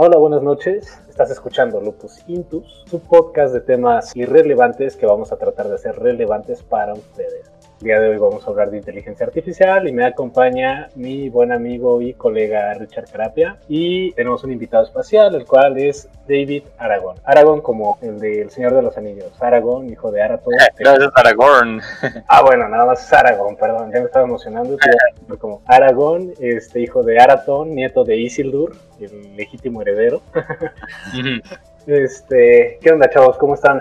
Hola, buenas noches. Estás escuchando Lupus Intus, su podcast de temas irrelevantes que vamos a tratar de hacer relevantes para ustedes. El día de hoy vamos a hablar de inteligencia artificial y me acompaña mi buen amigo y colega Richard Carapia y tenemos un invitado especial, el cual es David Aragón. Aragón como el del Señor de los Anillos. Aragón, hijo de Arato. Gracias, Aragorn. Ah, bueno, nada más es Aragón, perdón, ya me estaba emocionando. Como Aragón, este hijo de Araton, nieto de Isildur, el legítimo heredero. este, ¿qué onda, chavos? ¿Cómo están?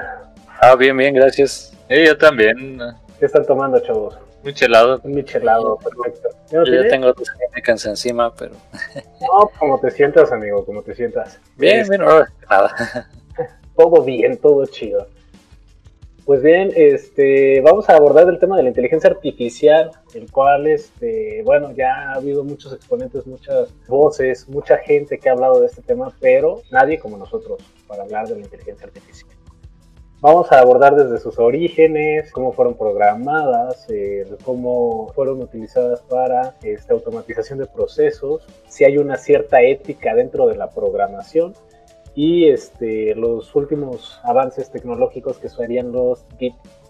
Ah, bien, bien, gracias. Eh, yo también. ¿Qué están tomando, chavos? Un chelado. Un michelado, perfecto. Yo ya tengo tus cansa encima, pero. No, como te sientas, amigo, como te sientas. Bien, bien, no, nada. Todo bien, todo chido. Pues bien, este, vamos a abordar el tema de la inteligencia artificial, el cual, este, bueno, ya ha habido muchos exponentes, muchas voces, mucha gente que ha hablado de este tema, pero nadie como nosotros para hablar de la inteligencia artificial. Vamos a abordar desde sus orígenes, cómo fueron programadas, eh, cómo fueron utilizadas para esta automatización de procesos, si hay una cierta ética dentro de la programación y este, los últimos avances tecnológicos que serían los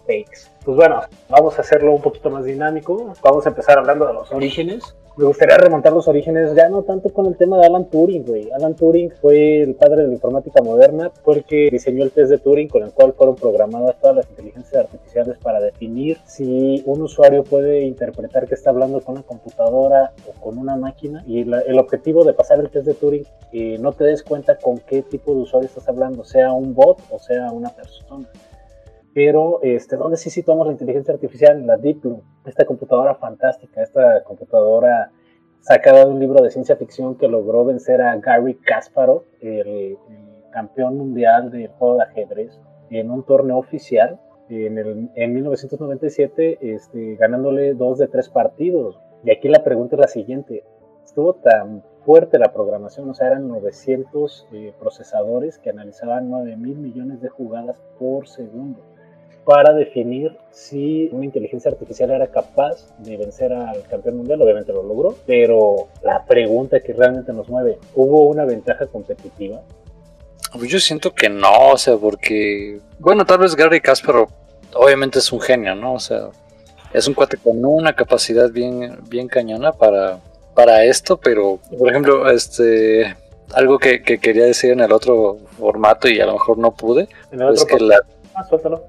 deepfakes. Pues bueno, vamos a hacerlo un poquito más dinámico. Vamos a empezar hablando de los orígenes me gustaría remontar los orígenes ya no tanto con el tema de Alan Turing, güey. Alan Turing fue el padre de la informática moderna, fue el que diseñó el test de Turing con el cual fueron programadas todas las inteligencias artificiales para definir si un usuario puede interpretar que está hablando con una computadora o con una máquina. Y el objetivo de pasar el test de Turing, que no te des cuenta con qué tipo de usuario estás hablando, sea un bot o sea una persona pero este, ¿dónde sí situamos la inteligencia artificial? La Deep Blue, esta computadora fantástica, esta computadora sacada de un libro de ciencia ficción que logró vencer a Gary Kasparov, el, campeón mundial del juego de ajedrez, en un torneo oficial en, el, en 1997, este, ganándole dos de tres partidos. Y aquí la pregunta es la siguiente, estuvo tan fuerte la programación, o sea, eran 900 eh, procesadores que analizaban 9 mil millones de jugadas por segundo para definir si una inteligencia artificial era capaz de vencer al campeón mundial. Obviamente lo logró, pero la pregunta que realmente nos mueve, ¿hubo una ventaja competitiva? Pues yo siento que no, o sea, porque, bueno, tal vez Gary Kasparov obviamente es un genio, ¿no? O sea, es un cuate con una capacidad bien, bien cañona para, para esto, pero, por ejemplo, este, algo que, quería decir en el otro formato y a lo mejor no pude, es que la... Ah, suéltalo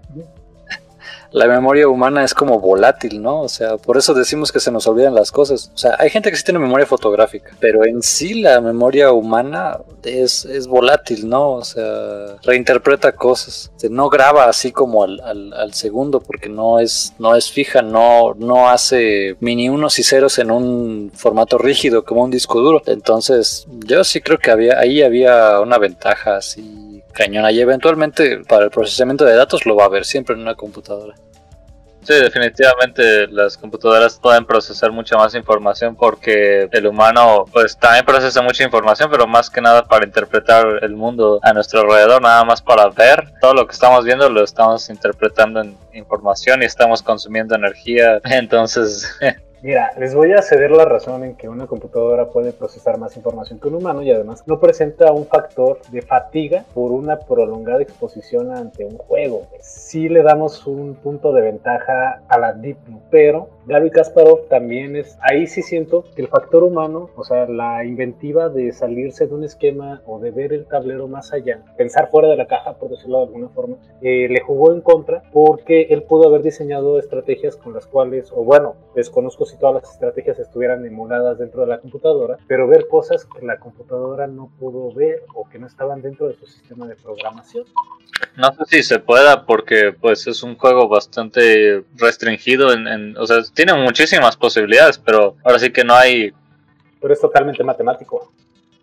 la memoria humana es como volátil, ¿no? O sea, por eso decimos que se nos olvidan las cosas. O sea, hay gente que sí tiene memoria fotográfica, pero en sí la memoria humana es, es volátil, ¿no? O sea, reinterpreta cosas. No graba así como al, al, segundo porque no es, no es fija, no, no hace mini unos y ceros en un formato rígido como un disco duro. Entonces, yo sí creo que había, ahí había una ventaja así cañona y eventualmente para el procesamiento de datos lo va a haber siempre en una computadora. Sí, definitivamente las computadoras pueden procesar mucha más información porque el humano pues también procesa mucha información, pero más que nada para interpretar el mundo a nuestro alrededor, nada más para ver. Todo lo que estamos viendo lo estamos interpretando en información y estamos consumiendo energía, entonces Mira, les voy a ceder la razón en que una computadora puede procesar más información que un humano y además no presenta un factor de fatiga por una prolongada exposición ante un juego. Sí le damos un punto de ventaja a la Deep pero Gary Kasparov también es, ahí sí siento que el factor humano, o sea, la inventiva de salirse de un esquema o de ver el tablero más allá, pensar fuera de la caja, por decirlo de alguna forma, eh, le jugó en contra porque él pudo haber diseñado estrategias con las cuales, o bueno, desconozco si todas las estrategias estuvieran emuladas dentro de la computadora, pero ver cosas que la computadora no pudo ver o que no estaban dentro de su sistema de programación. No sé si se pueda porque pues es un juego bastante restringido en, o sea, tiene muchísimas posibilidades, pero ahora sí que no hay pero es totalmente matemático.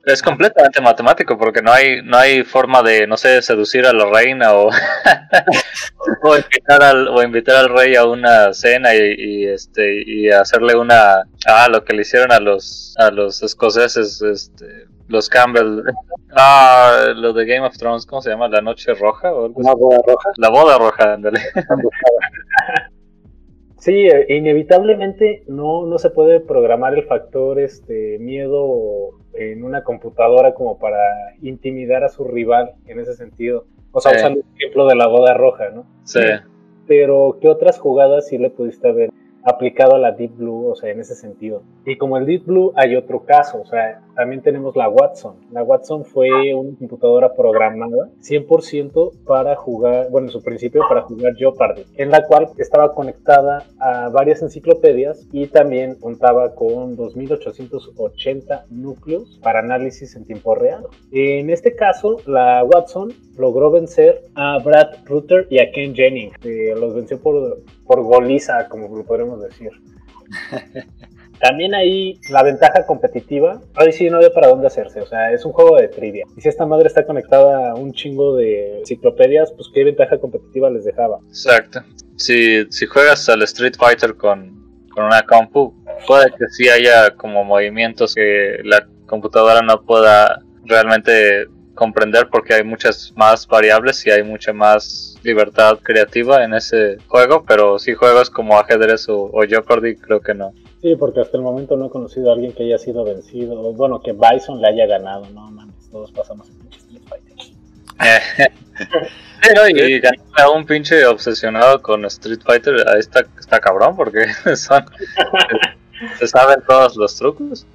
Es completamente matemático porque no hay no hay forma de no sé seducir a la reina o, o invitar al o invitar al rey a una cena y, este y hacerle una ah lo que le hicieron a los a los escoceses este los Campbell. Ah, lo de Game of Thrones, ¿cómo se llama? ¿La Noche Roja? O ¿La boda roja? La boda roja, ándale. Sí, eh, inevitablemente no, no se puede programar el factor este miedo en una computadora como para intimidar a su rival en ese sentido. O sea, usando el ejemplo de la boda roja, ¿no? Sí. Pero, ¿qué otras jugadas sí le pudiste ver aplicado a la Deep Blue, o sea, en ese sentido. Y como el Deep Blue hay otro caso, o sea, también tenemos la Watson. La Watson fue una computadora programada 100% para jugar, bueno, en su principio para jugar Jeopardy, en la cual estaba conectada a varias enciclopedias y también contaba con 2880 núcleos para análisis en tiempo real. En este caso, la Watson logró vencer a Brad Rutter y a Ken Jennings. los venció por, por goliza, como lo podemos decir. También ahí la ventaja competitiva, ahí sí no había para dónde hacerse, o sea, es un juego de trivia. Y si esta madre está conectada a un chingo de enciclopedias, pues qué ventaja competitiva les dejaba. Exacto. Si, si juegas al Street Fighter con, con una compu, puede que sí haya como movimientos que la computadora no pueda realmente comprender porque hay muchas más variables y hay mucha más libertad creativa en ese juego, pero si juegos como ajedrez o, o Jeopardy, creo que no. Sí, porque hasta el momento no he conocido a alguien que haya sido vencido, bueno, que Bison le haya ganado, no mames, todos pasamos en Street Fighter. Pero y ganar a un pinche obsesionado con Street Fighter, ahí está, está cabrón, porque son, se saben todos los trucos.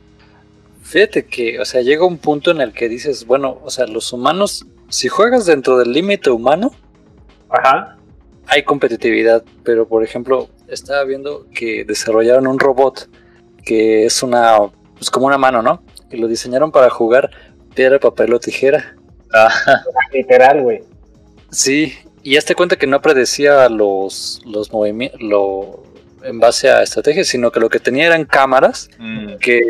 Fíjate que, o sea, llega un punto en el que dices, bueno, o sea, los humanos, si juegas dentro del límite humano, Ajá. hay competitividad, pero por ejemplo, estaba viendo que desarrollaron un robot que es una, pues como una mano, ¿no? Y lo diseñaron para jugar piedra, papel o tijera. Literal, güey. Sí, y hazte cuenta que no predecía los, los movimientos, lo, en base a estrategias, sino que lo que tenía eran cámaras Mm. que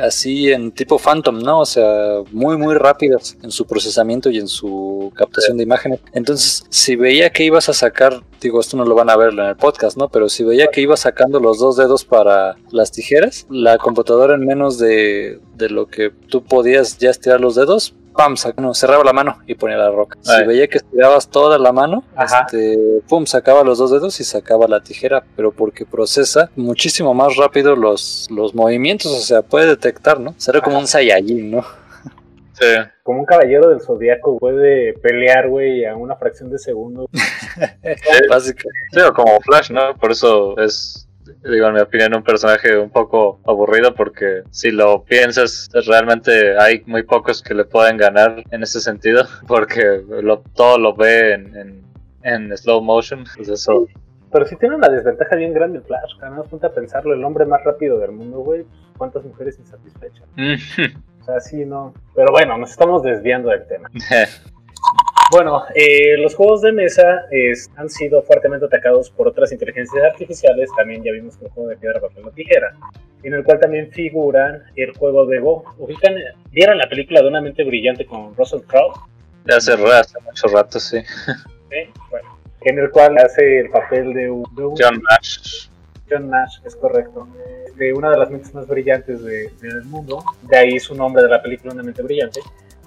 así en tipo Phantom, ¿no? O sea, muy, muy rápidas en su procesamiento y en su captación de imágenes. Entonces, si veía que ibas a sacar, digo, esto no lo van a ver en el podcast, ¿no? Pero si veía que ibas sacando los dos dedos para las tijeras, la computadora en menos de, de lo que tú podías ya estirar los dedos, pam, no, cerraba la mano y ponía la roca. Si veía que estirabas toda la mano, Ajá. este, pum, sacaba los dos dedos y sacaba la tijera, pero porque procesa muchísimo más rápido los, los movimientos, o sea, puede detectar, ¿no? Será como un Saiyajin, ¿no? Sí. Como un caballero del zodiaco puede pelear, güey, a una fracción de segundo. Básicamente. Sí, o como Flash, ¿no? Por eso es, digo, en mi opinión, un personaje un poco aburrido porque si lo piensas, realmente hay muy pocos que le pueden ganar en ese sentido porque lo, todo lo ve en, en, en slow motion. Pues eso. Pero sí tiene una desventaja bien grande el Flash. Más ponte a pensarlo, el hombre más rápido del mundo, güey. pues, ¿Cuántas mujeres insatisfechas? O sea, sí, no. Pero bueno, nos estamos desviando del tema. Bueno, eh, los juegos de mesa es- han sido fuertemente atacados por otras inteligencias artificiales. También ya vimos que el juego de piedra, papel o tijera, en el cual también figuran el juego de Go. Ubican, ¿Vieron la película de una mente brillante con Russell Crowe? De hace, hace mucho rato, sí. Sí, bueno, en el cual hace el papel de un, de un- John Nash. John Nash, es correcto, de una de las mentes más brillantes de- del mundo. De ahí su nombre de la película, Una mente brillante,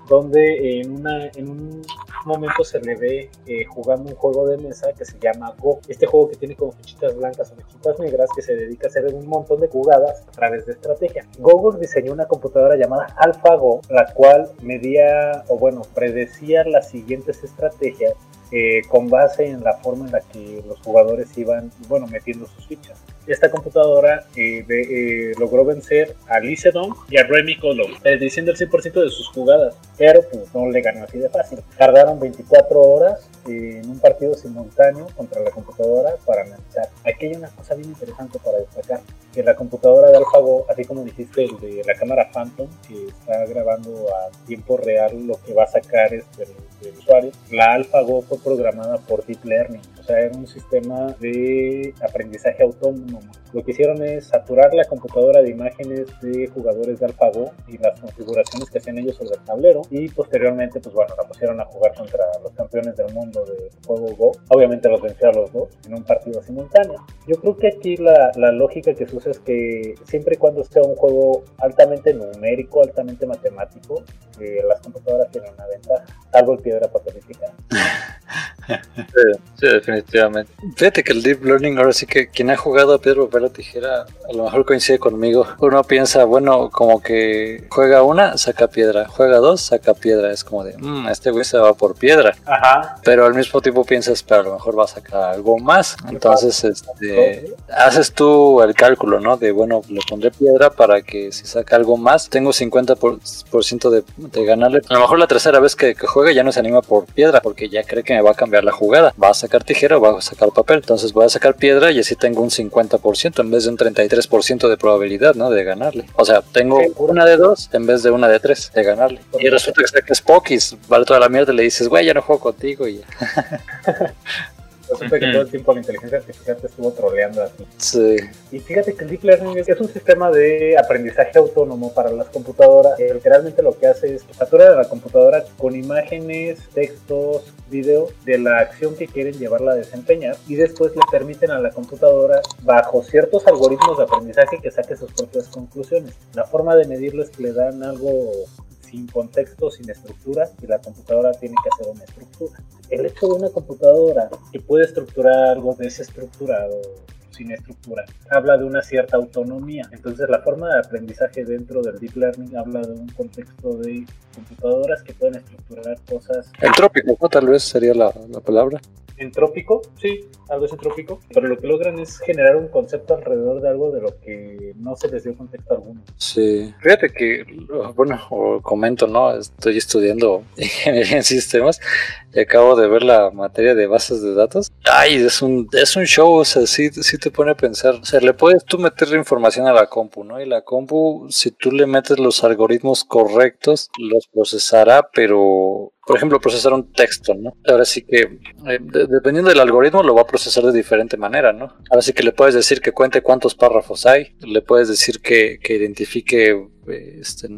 donde en, una, en un momento se le ve eh, jugando un juego de mesa que se llama Go. Este juego que tiene como fichitas blancas o fichitas negras que se dedica a hacer un montón de jugadas a través de estrategia. Google diseñó una computadora llamada AlphaGo, la cual medía, o bueno, predecía las siguientes estrategias eh, con base en la forma en la que los jugadores iban, bueno, metiendo sus fichas. Esta computadora eh, de- eh, logró vencer a Lee Sedol y a Remy Colo, prediciendo el 100% de sus jugadas, pero pues no le ganó así de fácil. Tardaron 24 horas eh, en un partido simultáneo contra la computadora para analizar. Aquí hay una cosa bien interesante para destacar, que la computadora de AlphaGo, así como dijiste, el de la cámara Phantom, que está grabando a tiempo real lo que va a sacar este, el, el usuario, la AlphaGo fue programada por Deep Learning, o sea, era un sistema de aprendizaje autónomo. Lo que hicieron es saturar la computadora de imágenes de jugadores de AlphaGo y las configuraciones que hacían ellos sobre el tablero y posteriormente, pues bueno, la pusieron a jugar contra los campeones del mundo del juego Go. Obviamente los venció a los dos en un partido simultáneo. Yo creo que aquí la, la lógica que se usa es que siempre y cuando sea un juego altamente numérico, altamente matemático, eh, las computadoras tienen una ventaja, salvo el piedra papel. Sí, sí, definitivamente. Fíjate que el Deep Learning, ahora sí que quien ha jugado a piedra, papel o tijera, a lo mejor coincide conmigo. Uno piensa, bueno, como que juega una, saca piedra, juega dos, saca piedra. Es como de, mmm, este güey se va por piedra. Ajá. Pero al mismo tiempo piensas, pero a lo mejor va a sacar algo más. Entonces, este, haces tú el cálculo, ¿no? De, bueno, le pondré piedra para que si saca algo más, tengo 50% por, ciento de, de, ganarle. A lo mejor la tercera vez que, que juega ya no se anima por piedra, porque ya cree que me va a cambiar la jugada. Va a sacar tijera va a sacar papel. Entonces voy a sacar piedra y así tengo un 50% en vez de un 33% de probabilidad, ¿no? De ganarle. O sea, tengo una de dos en vez de una de tres de ganarle. Y resulta que sacas Pokis, vale toda la mierda y le dices, güey, ya no juego contigo y ya. Resulta que todo el tiempo la inteligencia artificial te estuvo troleando así. Sí. Y fíjate que el Deep Learning es, un sistema de aprendizaje autónomo para las computadoras. Literalmente lo que hace es que satura a la computadora con imágenes, textos, videos de la acción que quieren llevarla a desempeñar y después le permiten a la computadora, bajo ciertos algoritmos de aprendizaje, que saque sus propias conclusiones. La forma de medirlo es que le dan algo sin contexto, sin estructura, y la computadora tiene que hacer una estructura. El hecho de una computadora que puede estructurar algo desestructurado, sin estructura, habla de una cierta autonomía. Entonces la forma de aprendizaje dentro del deep learning habla de un contexto de computadoras que pueden estructurar cosas. Entrópico, tal vez sería la, la palabra entrópico, sí, algo es entrópico, pero lo que logran es generar un concepto alrededor de algo de lo que no se les dio contexto alguno. Sí, fíjate que, bueno, comento, ¿no? Estoy estudiando ingeniería en sistemas y acabo de ver la materia de bases de datos. Ay, es un, es un show, o sea, sí, sí te pone a pensar. O sea, le puedes tú meter información a la compu, ¿no? Y la compu, si tú le metes los algoritmos correctos, los procesará, pero por ejemplo, procesar un texto, ¿no? Ahora sí que, eh, dependiendo del algoritmo, lo va a procesar de diferente manera, ¿no? Ahora sí que le puedes decir que cuente cuántos párrafos hay, le puedes decir que, que identifique este,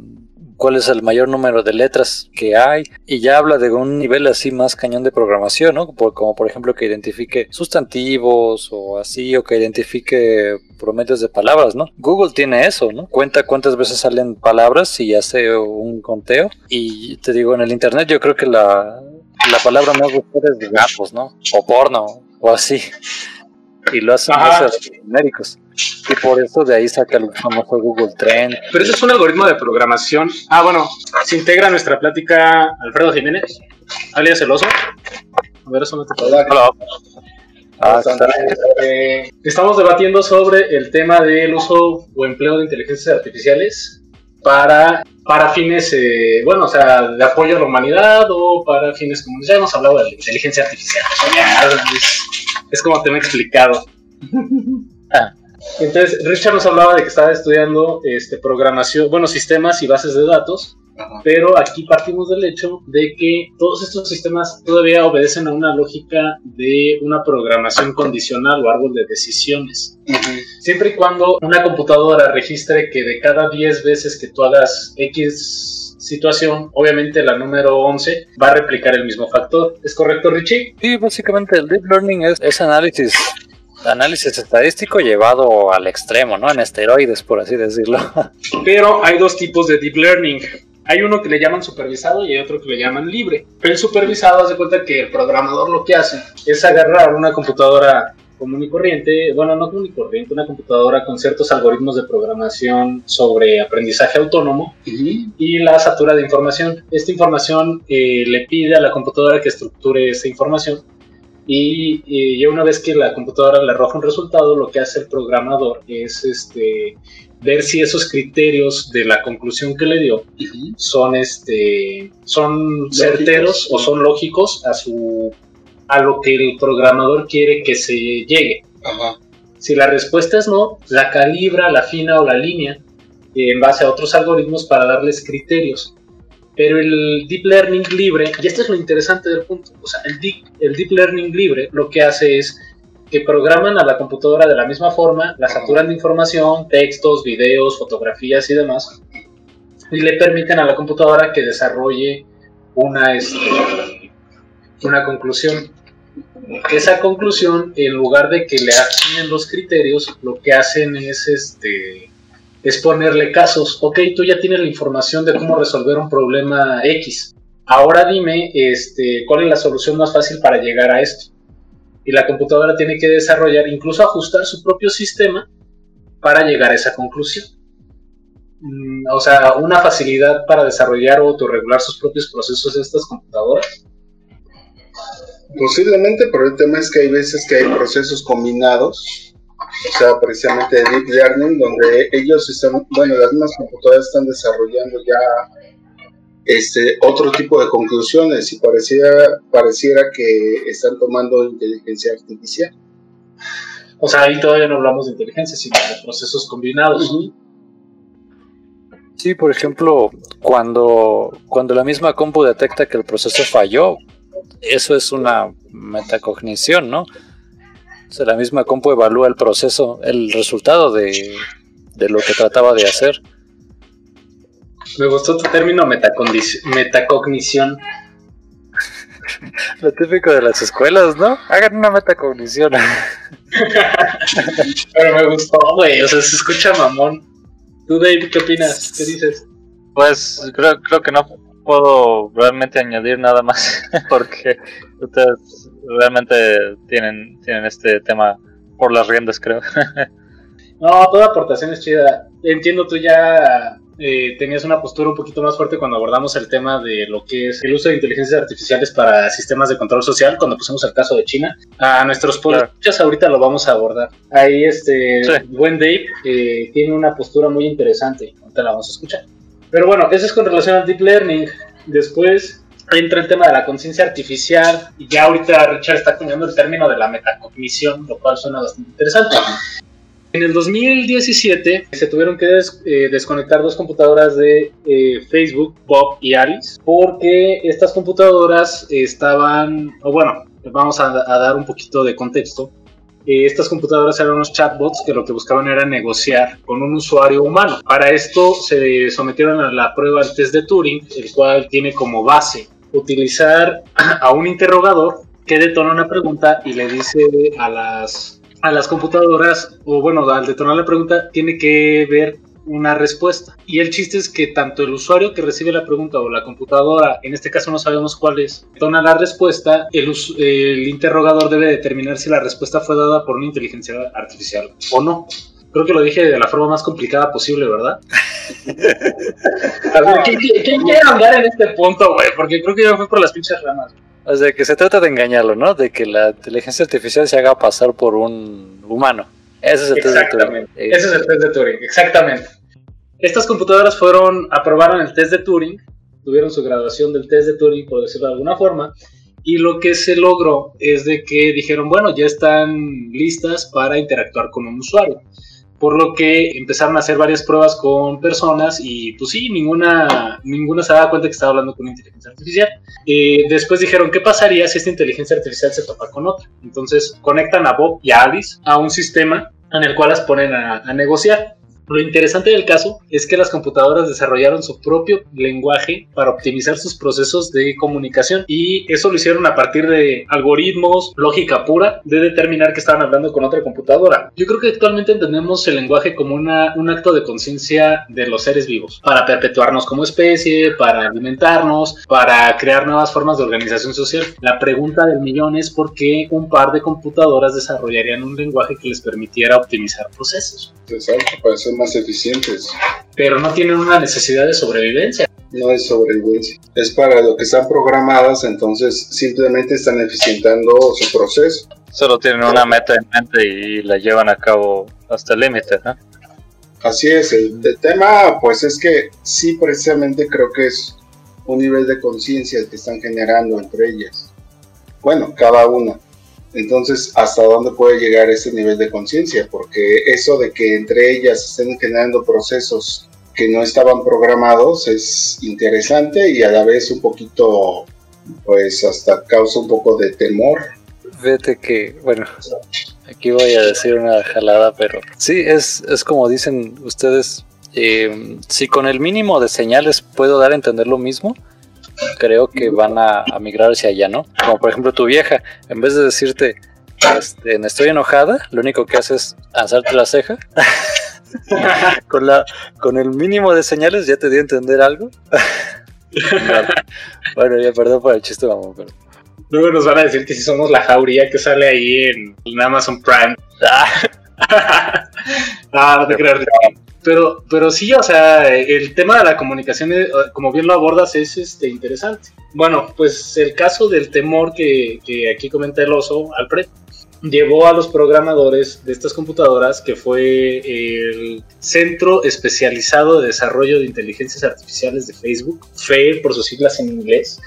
cuál es el mayor número de letras que hay y ya habla de un nivel así más cañón de programación, ¿no? Como por ejemplo que identifique sustantivos o así o que identifique promedios de palabras, ¿no? Google tiene eso, ¿no? Cuenta cuántas veces salen palabras y hace un conteo y te digo, en el internet yo creo que la, la palabra más buscada es gatos, ¿no? O porno o así. Y lo hacen los genéricos. Y por eso de ahí saca el famoso Google Trend. Pero ese es un algoritmo de programación. Ah, bueno, se integra nuestra plática Alfredo Jiménez, alias El Oso. A ver, eso no te puedo Hola. Ah, eh, estamos debatiendo sobre el tema del uso o empleo de inteligencias artificiales para, para fines, eh, bueno, o sea, de apoyo a la humanidad o para fines como ya hemos hablado de la inteligencia artificial. Es, es como te he explicado. Ah. Entonces, Richard nos hablaba de que estaba estudiando este, programación, bueno, sistemas y bases de datos, pero aquí partimos del hecho de que todos estos sistemas todavía obedecen a una lógica de una programación condicional o árbol de decisiones. Siempre y cuando una computadora registre que de cada 10 veces que tú hagas X situación, obviamente la número 11 va a replicar el mismo factor. ¿Es correcto, Richie? Sí, básicamente el deep learning es, es análisis análisis estadístico llevado al extremo, ¿no? En esteroides, por así decirlo. Pero hay dos tipos de deep learning. Hay uno que le llaman supervisado y hay otro que le llaman libre. El supervisado hace cuenta que el programador lo que hace es agarrar una computadora común y corriente, bueno, no común y corriente, una computadora con ciertos algoritmos de programación sobre aprendizaje autónomo y la satura de información. Esta información eh, le pide a la computadora que estructure esa información y, ya una vez que la computadora le arroja un resultado, lo que hace el programador es este, ver si esos criterios de la conclusión que le dio son, este, son certeros o son lógicos a, su, a lo que el programador quiere que se llegue. Si la respuesta es no, la calibra, la fina o la línea en base a otros algoritmos para darles criterios. Pero el Deep Learning libre, y esto es lo interesante del punto, o sea, el Deep, el deep Learning libre lo que hace es que programan a la computadora de la misma forma, la saturan de información, textos, videos, fotografías y demás, y le permiten a la computadora que desarrolle una, este, una conclusión. Esa conclusión, en lugar de que le afinen los criterios, lo que hacen es este, es ponerle casos. Ok, tú ya tienes la información de cómo resolver un problema X. Ahora dime este, cuál es la solución más fácil para llegar a esto. y la computadora tiene que desarrollar, incluso ajustar su propio sistema para llegar a esa conclusión. Mm, o sea, una facilidad para desarrollar o autorregular sus propios procesos de estas computadoras. Posiblemente, pero el tema es que hay veces que hay procesos combinados, o sea, precisamente de Deep Learning, donde ellos están, bueno, las mismas computadoras están desarrollando ya este, otro tipo de conclusiones y pareciera, pareciera que están tomando inteligencia artificial. O sea, ahí todavía no hablamos de inteligencia, sino de procesos combinados. Sí, por ejemplo, cuando, cuando la misma compu detecta que el proceso falló, eso es una metacognición, ¿no? O sea, la misma compu evalúa el proceso, el resultado de, de lo que trataba de hacer. Me gustó tu término metacognición. Lo típico de las escuelas, ¿no? Hagan una metacognición. Pero me gustó, güey. O sea, se escucha mamón. ¿Tú, Dave, qué opinas? ¿Qué dices? Pues creo, creo que no puedo realmente añadir nada más porque ustedes realmente tienen, tienen este tema por las riendas, creo. no, toda aportación es chida. Entiendo, tú ya eh, tenías una postura un poquito más fuerte cuando abordamos el tema de lo que es el uso de inteligencias artificiales para sistemas de control social, cuando pusimos el caso de China. A nuestros podcasts ahorita lo vamos a abordar. Ahí este buen Dave eh, tiene una postura muy interesante, ahorita la vamos a escuchar. Pero bueno, eso es con relación al deep learning. Después entra el tema de la conciencia artificial y ya ahorita Richard está acuñando el término de la metacognición, lo cual suena bastante interesante. En el 2017 se tuvieron que eh, desconectar dos computadoras de eh, Facebook, Bob y Alice, porque estas computadoras estaban, o bueno, vamos a, dar un poquito de contexto. Eh, estas computadoras eran unos chatbots que lo que buscaban era negociar con un usuario humano. Para esto se sometieron a la prueba del test de Turing, el cual tiene como base utilizar a un interrogador que detona una pregunta y le dice a las a las computadoras, o bueno, al detonar la pregunta, tiene que ver una respuesta. Y el chiste es que tanto el usuario que recibe la pregunta o la computadora, en este caso no sabemos cuál es, detona la respuesta, el, el interrogador debe determinar si la respuesta fue dada por una inteligencia artificial o no. Creo que lo dije de la forma más complicada posible, ¿verdad? ¿Quién quiere andar en este punto, güey? Porque creo que ya fue por las pinches ramas. O sea, que se trata de engañarlo, ¿no? De que la inteligencia artificial se haga pasar por un humano. Ese es el test de Turing. Ese es el test de Turing, exactamente. Estas computadoras fueron, aprobaron el test de Turing, tuvieron su graduación del test de Turing, por decirlo de alguna forma, y lo que se logró es de que dijeron, bueno, ya están listas para interactuar con un usuario por lo que empezaron a hacer varias pruebas con personas y pues sí, ninguna, ninguna se daba cuenta que estaba hablando con inteligencia artificial. Eh, después dijeron, ¿qué pasaría si esta inteligencia artificial se topa con otra? Entonces conectan a Bob y a Alice a un sistema en el cual las ponen a negociar. Lo interesante del caso es que las computadoras desarrollaron su propio lenguaje para optimizar sus procesos de comunicación y eso lo hicieron a partir de algoritmos, lógica pura, de determinar que estaban hablando con otra computadora. Yo creo que actualmente entendemos el lenguaje como una, un acto de conciencia de los seres vivos, para perpetuarnos como especie, para alimentarnos, para crear nuevas formas de organización social. La pregunta del millón es por qué un par de computadoras desarrollarían un lenguaje que les permitiera optimizar procesos. Exacto, para ser más eficientes. Pero no tienen una necesidad de sobrevivencia. No es sobrevivencia. Es para lo que están programadas, entonces simplemente están eficientando su proceso. Solo tienen una meta en mente y la llevan a cabo hasta el límite, ¿no? Así es, el, el, tema pues es que sí precisamente creo que es un nivel de conciencia que están generando entre ellas. Bueno, cada una. Entonces, ¿hasta dónde puede llegar ese nivel de conciencia? Porque eso de que entre ellas estén generando procesos que no estaban programados es interesante y a la vez un poquito, pues hasta causa un poco de temor. Vete que, bueno, aquí voy a decir una jalada, pero sí, es, es como dicen ustedes, eh, si con el mínimo de señales puedo dar a entender lo mismo, creo que van a, a, migrar hacia allá, ¿no? Como por ejemplo tu vieja, en vez de decirte, este, estoy enojada, lo único que hace es alzarte la ceja. con, la, con el mínimo de señales ya te di a entender algo. bueno, ya perdón por el chiste, vamos, pero... Luego nos van a decir que si somos la jauría que sale ahí en, en Amazon Prime. ah, no te creo. Pero, pero sí, o sea, el tema de la comunicación, eh, como bien lo abordas, es este, interesante. Bueno, pues el caso del temor que, que aquí comenta el oso, Alfred, llevó a los programadores de estas computadoras, que fue el Centro Especializado de Desarrollo de Inteligencias Artificiales de Facebook, FAIR por sus siglas en inglés,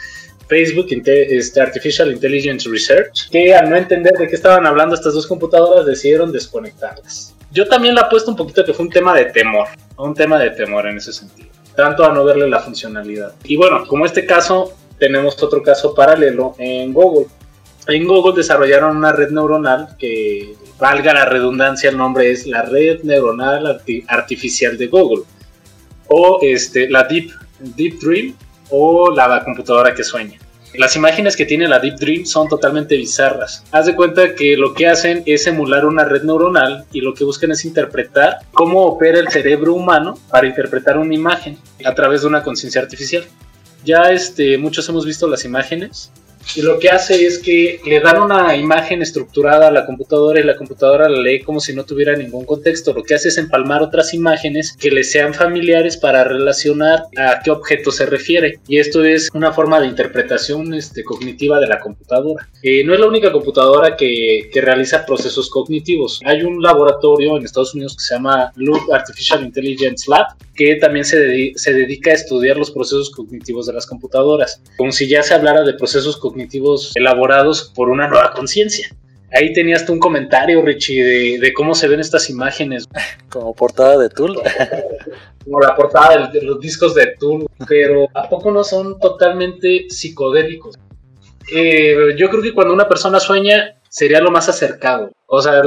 Facebook este, Artificial Intelligence Research, que al no entender de qué estaban hablando estas dos computadoras decidieron desconectarlas. Yo también le apuesto un poquito que fue un tema de temor, un tema de temor en ese sentido, tanto a no verle la funcionalidad. Y bueno, como este caso, tenemos otro caso paralelo en Google. En Google desarrollaron una red neuronal que, valga la redundancia, el nombre es la red neuronal artificial de Google, o este, la Deep, Deep Dream, o la computadora que sueña. Las imágenes que tiene la Deep Dream son totalmente bizarras. Haz de cuenta que lo que hacen es emular una red neuronal y lo que buscan es interpretar cómo opera el cerebro humano para interpretar una imagen a través de una conciencia artificial. Ya este, muchos hemos visto las imágenes y lo que hace es que le dan una imagen estructurada a la computadora y la computadora la lee como si no tuviera ningún contexto. Lo que hace es empalmar otras imágenes que le sean familiares para relacionar a qué objeto se refiere. Y esto es una forma de interpretación este, cognitiva de la computadora. Eh, no es la única computadora que, que, realiza procesos cognitivos. Hay un laboratorio en Estados Unidos que se llama Loop Artificial Intelligence Lab que también se, se dedica a estudiar los procesos cognitivos de las computadoras. Como si ya se hablara de procesos cognitivos cognitivos elaborados por una nueva conciencia. Ahí tenías tú un comentario, Richie, de, cómo se ven estas imágenes. Como portada de Tool. Como la portada de, los discos de Tool, pero ¿a poco no son totalmente psicodélicos? Eh, yo creo que cuando una persona sueña sería lo más acercado. O sea,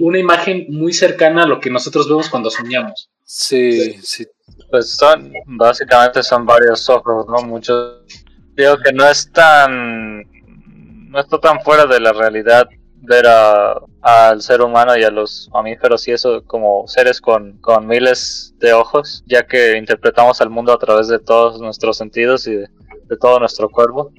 una imagen muy cercana a lo que nosotros vemos cuando soñamos. Sí, sí. Pues son, básicamente son varios ojos, ¿no? Muchos Digo que no es tan. No está tan fuera de la realidad ver al ser humano y a los mamíferos y eso como seres con, con miles de ojos, ya que interpretamos al mundo a través de todos nuestros sentidos y de, de todo nuestro cuerpo.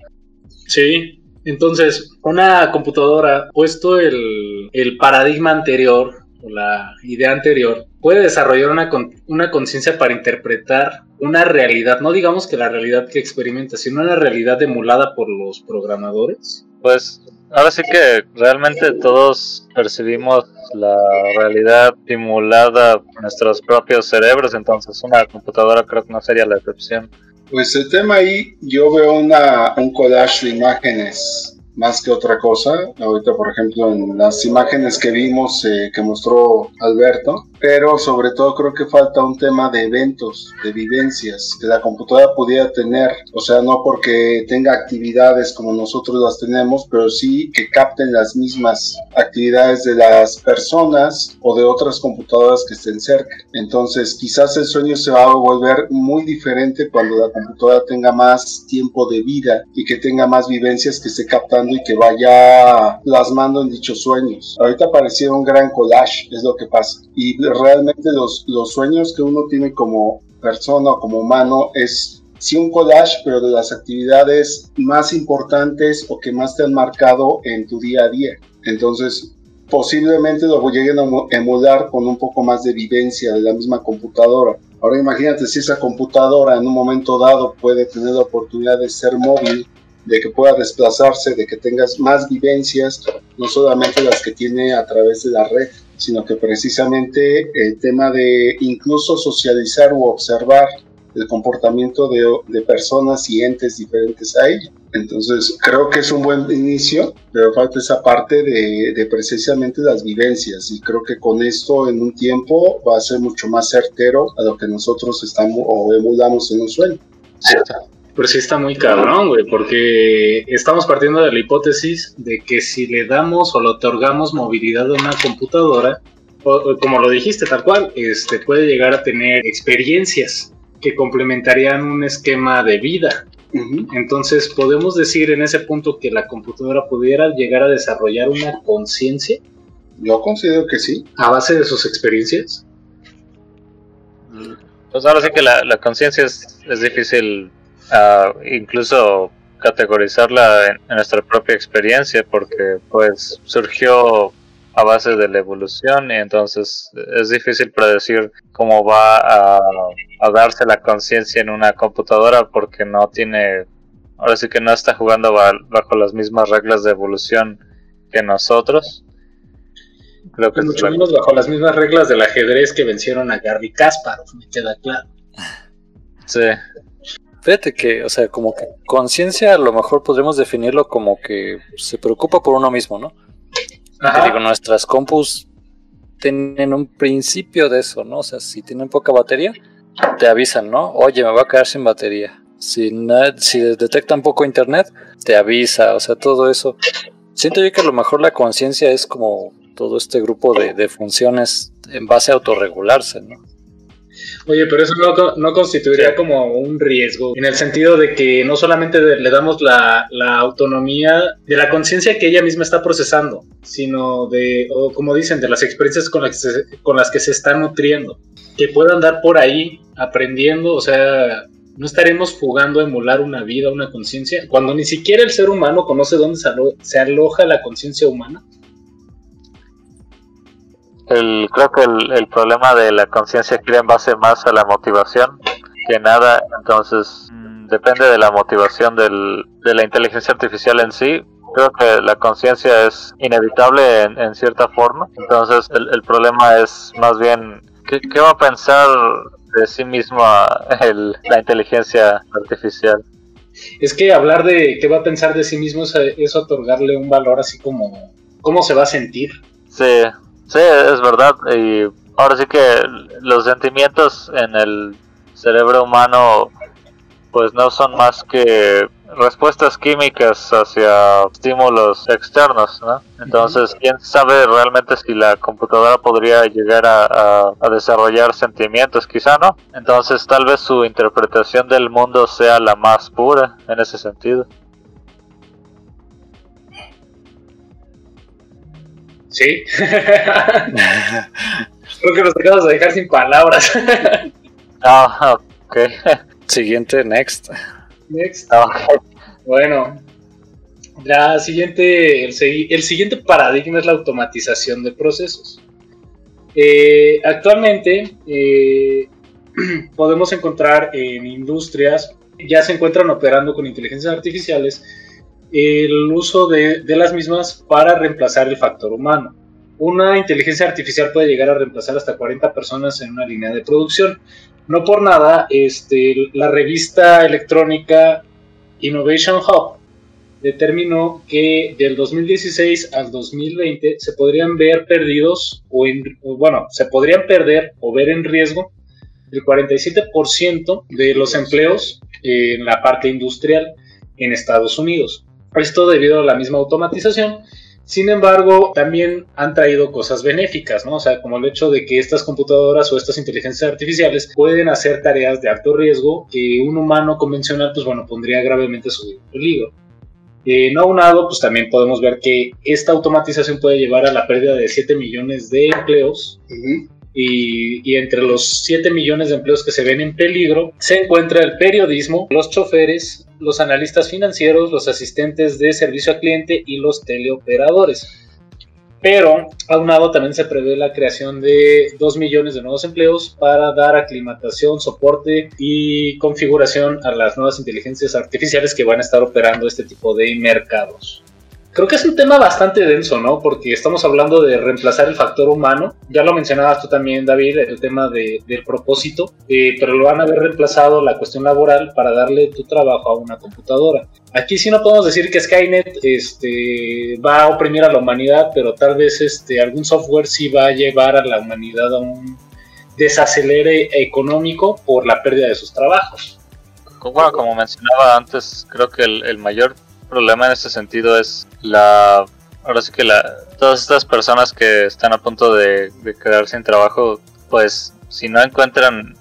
Sí, entonces, una computadora, puesto el, el paradigma anterior, o la idea anterior, puede desarrollar una, una conciencia para interpretar una realidad, no digamos que la realidad que experimenta, sino una realidad emulada por los programadores? Pues ahora sí que realmente todos percibimos la realidad simulada por nuestros propios cerebros, entonces una computadora creo que no sería la excepción. Pues el tema ahí, yo veo una, un collage de imágenes más que otra cosa. Ahorita, por ejemplo, en las imágenes que vimos eh, que mostró Alberto, pero sobre todo creo que falta un tema de eventos, de vivencias que la computadora pudiera tener, o sea, no porque tenga actividades como nosotros las tenemos, pero sí que capten las mismas actividades de las personas o de otras computadoras que estén cerca. Entonces, quizás el sueño se va a volver muy diferente cuando la computadora tenga más tiempo de vida y que tenga más vivencias que se captan y que vaya plasmando en dichos sueños. Ahorita parecía un gran collage, es lo que pasa. Y realmente los, los sueños que uno tiene como persona o como humano es sí un collage, pero de las actividades más importantes o que más te han marcado en tu día a día. Entonces, posiblemente lo lleguen a emular con un poco más de vivencia de la misma computadora. Ahora imagínate si esa computadora en un momento dado puede tener la oportunidad de ser móvil de que pueda desplazarse, de que tengas más vivencias, no solamente las que tiene a través de la red, sino que precisamente el tema de incluso socializar o observar el comportamiento de, personas y entes diferentes a ella. Entonces, creo que es un buen inicio, pero falta esa parte de, precisamente las vivencias y creo que con esto en un tiempo va a ser mucho más certero a lo que nosotros estamos o emulamos en un sueño. Pero sí está muy cabrón, güey, porque estamos partiendo de la hipótesis de que si le damos o le otorgamos movilidad a una computadora, o, como lo dijiste tal cual, este puede llegar a tener experiencias que complementarían un esquema de vida. Entonces, ¿podemos decir en ese punto que la computadora pudiera llegar a desarrollar una conciencia? Yo considero que sí. ¿A base de sus experiencias? Pues ahora sí que la, conciencia es, es difícil incluso categorizarla en, en nuestra propia experiencia porque pues surgió a base de la evolución y entonces es difícil predecir cómo va a, a darse la conciencia en una computadora porque no tiene, ahora sí que no está jugando ba- bajo las mismas reglas de evolución que nosotros. Creo que Pues es mucho menos bajo las mismas reglas del ajedrez que vencieron a Garry Kasparov, me queda claro. sí, Fíjate que, o sea, como que conciencia a lo mejor podríamos definirlo como que se preocupa por uno mismo, ¿no? Te digo, nuestras compus tienen un principio de eso, ¿no? O sea, si tienen poca batería, te avisan, ¿no? Oye, me voy a quedar sin batería. Si, si detectan poco internet, te avisa, o sea, todo eso. Siento yo que a lo mejor la conciencia es como todo este grupo de, de funciones en base a autorregularse, ¿no? Oye, pero eso no, co- no constituiría como un riesgo, en el sentido de que no solamente le damos la, la autonomía de la conciencia que ella misma está procesando, sino de, o como dicen, de las experiencias con las, que se, con las que se está nutriendo, que pueda andar por ahí aprendiendo, o sea, no estaremos jugando a emular una vida, una conciencia, cuando ni siquiera el ser humano conoce dónde se, alo- se aloja la conciencia humana. El, creo que el, el problema de la conciencia gira en base más a la motivación que nada, entonces mm, depende de la motivación del, de la inteligencia artificial en sí. Creo que la conciencia es inevitable en, en cierta forma, entonces el, el problema es más bien ¿qué, qué va a pensar de sí misma el, la inteligencia artificial. Es que hablar de qué va a pensar de sí mismo es, es otorgarle un valor así como cómo se va a sentir. Sí, sí, es verdad. Y ahora sí que los sentimientos en el cerebro humano pues no son más que respuestas químicas hacia estímulos externos, ¿no? Entonces, ¿quién sabe realmente si la computadora podría llegar a, a- a desarrollar sentimientos? Quizá no. Entonces, tal vez su interpretación del mundo sea la más pura en ese sentido. Sí. Creo que nos acabas de dejar sin palabras. Ah, ok. Siguiente, next. Next. Ah. Bueno, la siguiente, el, el siguiente paradigma es la automatización de procesos. Eh, actualmente eh, podemos encontrar en industrias, ya se encuentran operando con inteligencias artificiales, el uso de, las mismas para reemplazar el factor humano. Una inteligencia artificial puede llegar a reemplazar hasta 40 personas en una línea de producción. No por nada, este, la revista electrónica Innovation Hub determinó que del 2016 al 2020 se podrían ver perdidos o, o bueno, se podrían perder o ver en riesgo el 47% de los empleos en la parte industrial en Estados Unidos. Esto debido a la misma automatización. Sin embargo, también han traído cosas benéficas, ¿no? O sea, como el hecho de que estas computadoras o estas inteligencias artificiales pueden hacer tareas de alto riesgo que un humano convencional, pues bueno, pondría gravemente su peligro. Eh, no aunado, pues también podemos ver que esta automatización puede llevar a la pérdida de 7 millones de empleos Ujú. Y, y entre los 7 millones de empleos que se ven en peligro se encuentra el periodismo, los choferes, los analistas financieros, los asistentes de servicio al cliente y los teleoperadores. Pero, aunado, también se prevé la creación de 2 millones de nuevos empleos para dar aclimatación, soporte y configuración a las nuevas inteligencias artificiales que van a estar operando este tipo de mercados. Creo que es un tema bastante denso, ¿no? Porque estamos hablando de reemplazar el factor humano. Ya lo mencionabas tú también, David, el tema de- del propósito, eh, pero lo van a haber reemplazado la cuestión laboral para darle tu trabajo a una computadora. Aquí sí no podemos decir que Skynet este, va a oprimir a la humanidad, pero tal vez este, algún software sí va a llevar a la humanidad a un desacelere económico por la pérdida de sus trabajos. Bueno, como mencionaba antes, creo que el, el mayor problema en este sentido es la... Ahora sí que la, todas estas personas que están a punto de, de quedar sin trabajo, pues si no encuentran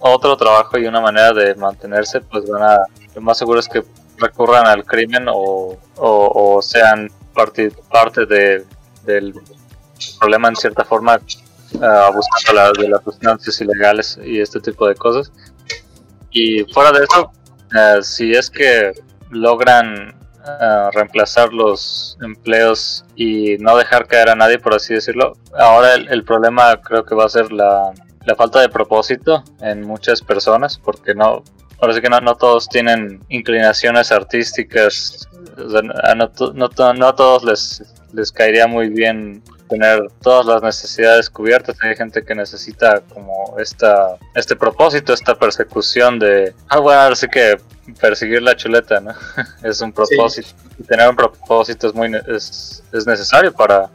otro trabajo y una manera de mantenerse, pues van a... Lo más seguro es que recurran al crimen o, o, sean parte, parte de, del problema en cierta forma, ah, buscando la, de las sustancias ilegales y este tipo de cosas. Y fuera de eso, eh, si es que logran uh, reemplazar los empleos y no dejar caer a nadie, por así decirlo. Ahora el, el problema creo que va a ser la, la, falta de propósito en muchas personas, porque no, ahora sí que no, no todos tienen inclinaciones artísticas, o sea, no, no, no, a todos les, les caería muy bien tener todas las necesidades cubiertas. Hay gente que necesita como esta este propósito, esta persecución de ah bueno, ahora sí que perseguir la chuleta, ¿no? es un propósito. Y tener un propósito es muy es, es necesario para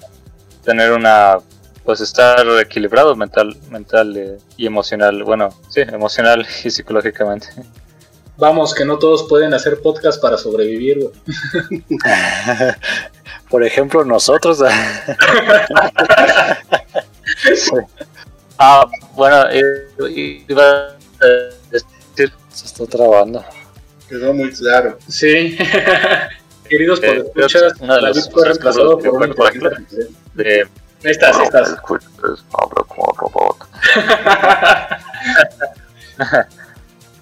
tener una pues estar equilibrado mental mental y emocional, bueno, sí, emocional y psicológicamente. Vamos, que no todos pueden hacer podcast para sobrevivir. Por ejemplo, nosotros. ah, bueno, iba a decir. Se está trabando. Quedó muy claro. Sí. Queridos por escuchar, David fue reemplazado por un de... Ahí estás, ahí estás. Habla como robot.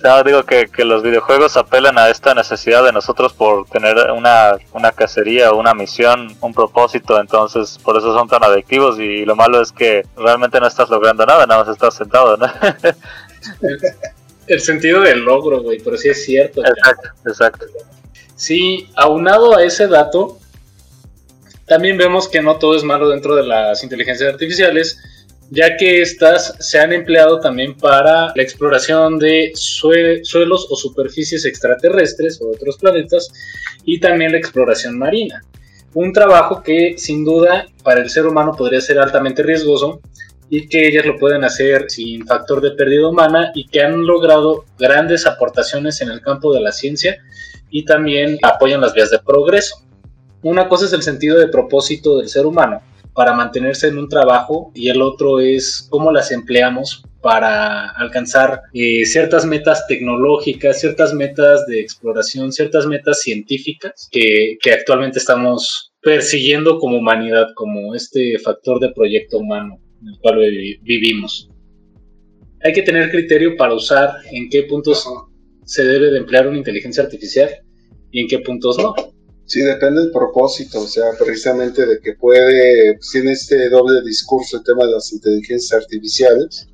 No, digo que, que, los videojuegos apelan a esta necesidad de nosotros por tener una, una cacería, una misión, un propósito, entonces por eso son tan adictivos y lo malo es que realmente no estás logrando nada, nada más estás sentado, ¿no? El sentido del logro, güey, pero sí es cierto. Exacto, exacto. Sí, aunado a ese dato, también vemos que no todo es malo dentro de las inteligencias artificiales, ya que estas se han empleado también para la exploración de suelos o superficies extraterrestres o otros planetas y también la exploración marina. Un trabajo que sin duda para el ser humano podría ser altamente riesgoso y que ellas lo pueden hacer sin factor de pérdida humana y que han logrado grandes aportaciones en el campo de la ciencia y también apoyan las vías de progreso. Una cosa es el sentido de propósito del ser humano para mantenerse en un trabajo y el otro es cómo las empleamos para alcanzar eh, ciertas metas tecnológicas, ciertas metas de exploración, ciertas metas científicas que, que actualmente estamos persiguiendo como humanidad, como este factor de proyecto humano en el cual vivimos. Hay que tener criterio para usar en qué puntos se debe de emplear una inteligencia artificial y en qué puntos no. Sí, depende del propósito, o sea, precisamente de que puede, tiene este doble discurso el tema de las inteligencias artificiales.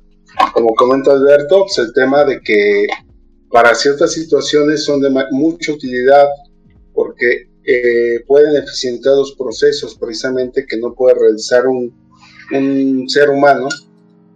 Como comenta Alberto, pues el tema de que para ciertas situaciones son de mucha utilidad porque eh, pueden eficientar los procesos precisamente que no puede realizar un, un ser humano,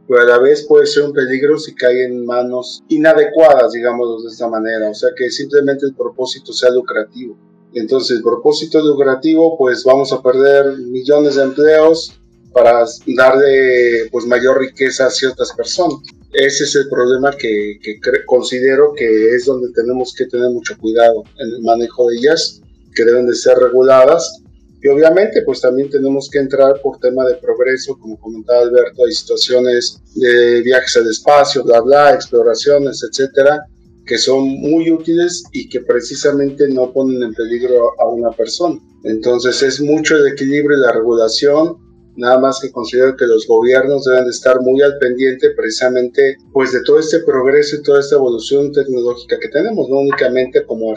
pero a la vez puede ser un peligro si cae en manos inadecuadas, digamos de esta manera, o sea que simplemente el propósito sea lucrativo. Entonces, propósito lucrativo, pues vamos a perder millones de empleos para darle pues mayor riqueza a ciertas personas. Ese es el problema que, que considero que es donde tenemos que tener mucho cuidado en el manejo de ellas, que deben de ser reguladas. Y obviamente, pues también tenemos que entrar por tema de progreso, como comentaba Alberto, hay situaciones de viajes al espacio, bla, bla, exploraciones, etcétera, que son muy útiles y que precisamente no ponen en peligro a una persona. Entonces es mucho el equilibrio y la regulación, nada más que considero que los gobiernos deben de estar muy al pendiente precisamente pues de todo este progreso y toda esta evolución tecnológica que tenemos, no únicamente como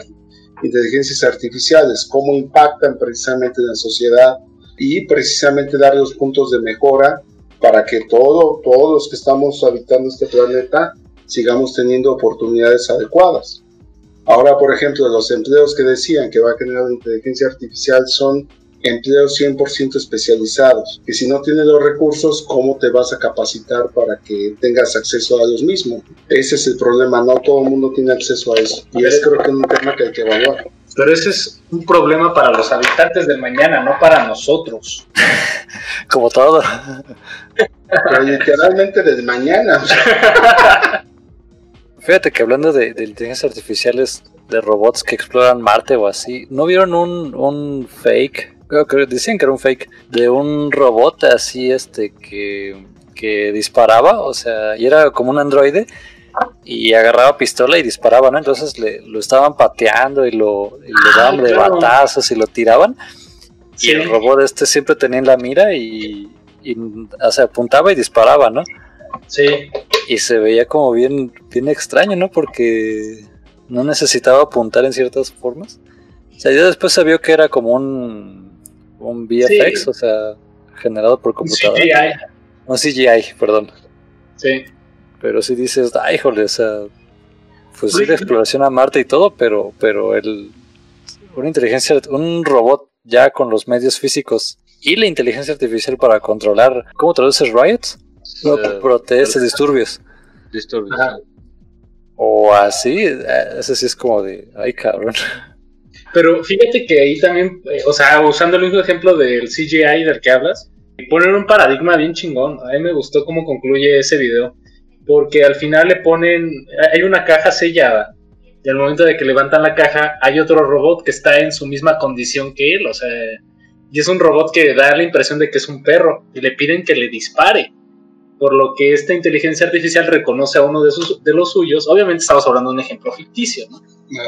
inteligencias artificiales, cómo impactan precisamente en la sociedad y precisamente dar los puntos de mejora para que todo, todos los que estamos habitando este planeta sigamos teniendo oportunidades adecuadas. Ahora, por ejemplo, los empleos que decían que va a generar la inteligencia artificial son empleos 100% especializados, que si no tienes los recursos, ¿cómo te vas a capacitar para que tengas acceso a los mismos? Ese es el problema, no todo el mundo tiene acceso a eso. Y es creo que es un tema que hay que evaluar. Pero ese es un problema para los habitantes del mañana, no para nosotros. Como todo. Pero literalmente del mañana. Fíjate que hablando de, de, inteligencias artificiales, de robots que exploran Marte o así, ¿no vieron un, un fake? Creo que decían que era un fake de un robot así este que, que disparaba, o sea, y era como un androide y agarraba pistola y disparaba, ¿no? Entonces le, lo estaban pateando y lo, y le daban de batazos y lo tiraban. Sí. Y el robot este siempre tenía en la mira y, y o sea, apuntaba y disparaba, ¿no? Sí. Y se veía como bien, bien extraño, ¿no? Porque no necesitaba apuntar en ciertas formas. sea, ya después se vio que era como un, un VFX, o sea, generado por computadora. CGI. Un CGI, perdón. Sí. Pero si dices, ay, híjole, o sea, pues sí, Sí. la exploración a Marte y todo, pero, pero el, una inteligencia, un robot ya con los medios físicos y la inteligencia artificial para controlar, ¿cómo traduces riots? No, Eh, protestas, disturbios. Disturbios. Ajá. O así, eh, ese sí es como de, ay, cabrón. Pero fíjate que ahí también, eh, o sea, usando el mismo ejemplo del CGI del que hablas, ponen un paradigma bien chingón. A mí me gustó cómo concluye ese video. Porque al final le ponen, hay una caja sellada. Y al momento de que levantan la caja, hay otro robot que está en su misma condición que él. O sea, y es un robot que da la impresión de que es un perro. Y le piden que le dispare. Por lo que esta inteligencia artificial reconoce a uno de, sus, de los suyos. Obviamente estamos hablando de un ejemplo ficticio, ¿no?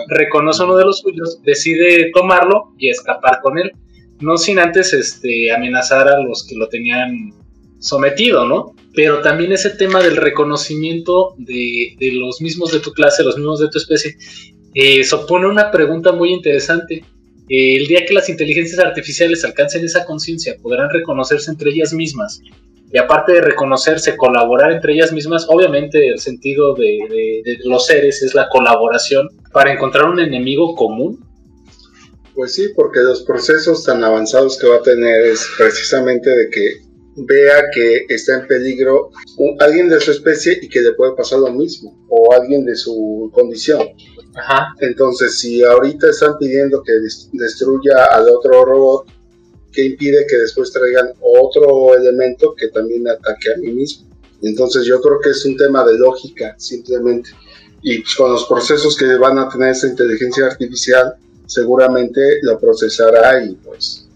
reconoce a uno de los suyos, decide tomarlo y escapar con él, no sin antes este, amenazar a los que lo tenían sometido, ¿no? Pero también ese tema del reconocimiento de, de los mismos de tu clase, los mismos de tu especie, eh, supone una pregunta muy interesante. Eh, el día que las inteligencias artificiales alcancen esa conciencia, podrán reconocerse entre ellas mismas. Y aparte de reconocerse, colaborar entre ellas mismas, obviamente el sentido de, de- de los seres es la colaboración para encontrar un enemigo común. Pues sí, porque los procesos tan avanzados que va a tener es precisamente de que vea que está en peligro alguien de su especie y que le puede pasar lo mismo, o alguien de su condición. Ajá. Entonces, si ahorita están pidiendo que des- destruya al otro robot, que impide que después traigan otro elemento que también ataque a mí mismo? Entonces, yo creo que es un tema de lógica, simplemente. Y pues, con los procesos que van a tener esa inteligencia artificial, seguramente lo procesará y pues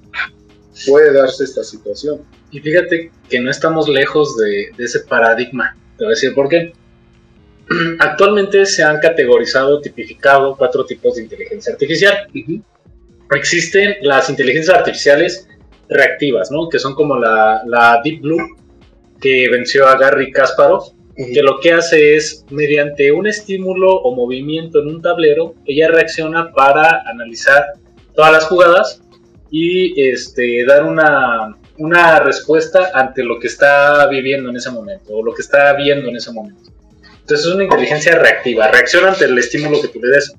puede darse esta situación. Y fíjate que no estamos lejos de, de ese paradigma. Te voy a decir por qué. Actualmente se han categorizado, tipificado cuatro tipos de inteligencia artificial. Existen las inteligencias artificiales reactivas, ¿no? Que son como la, la Deep Blue, que venció a Gary Kasparov, que lo que hace es, mediante un estímulo o movimiento en un tablero, ella reacciona para analizar todas las jugadas y este, dar una, una respuesta ante lo que está viviendo en ese momento o lo que está viendo en ese momento. Entonces es una inteligencia reactiva, reacciona ante el estímulo que tú le des.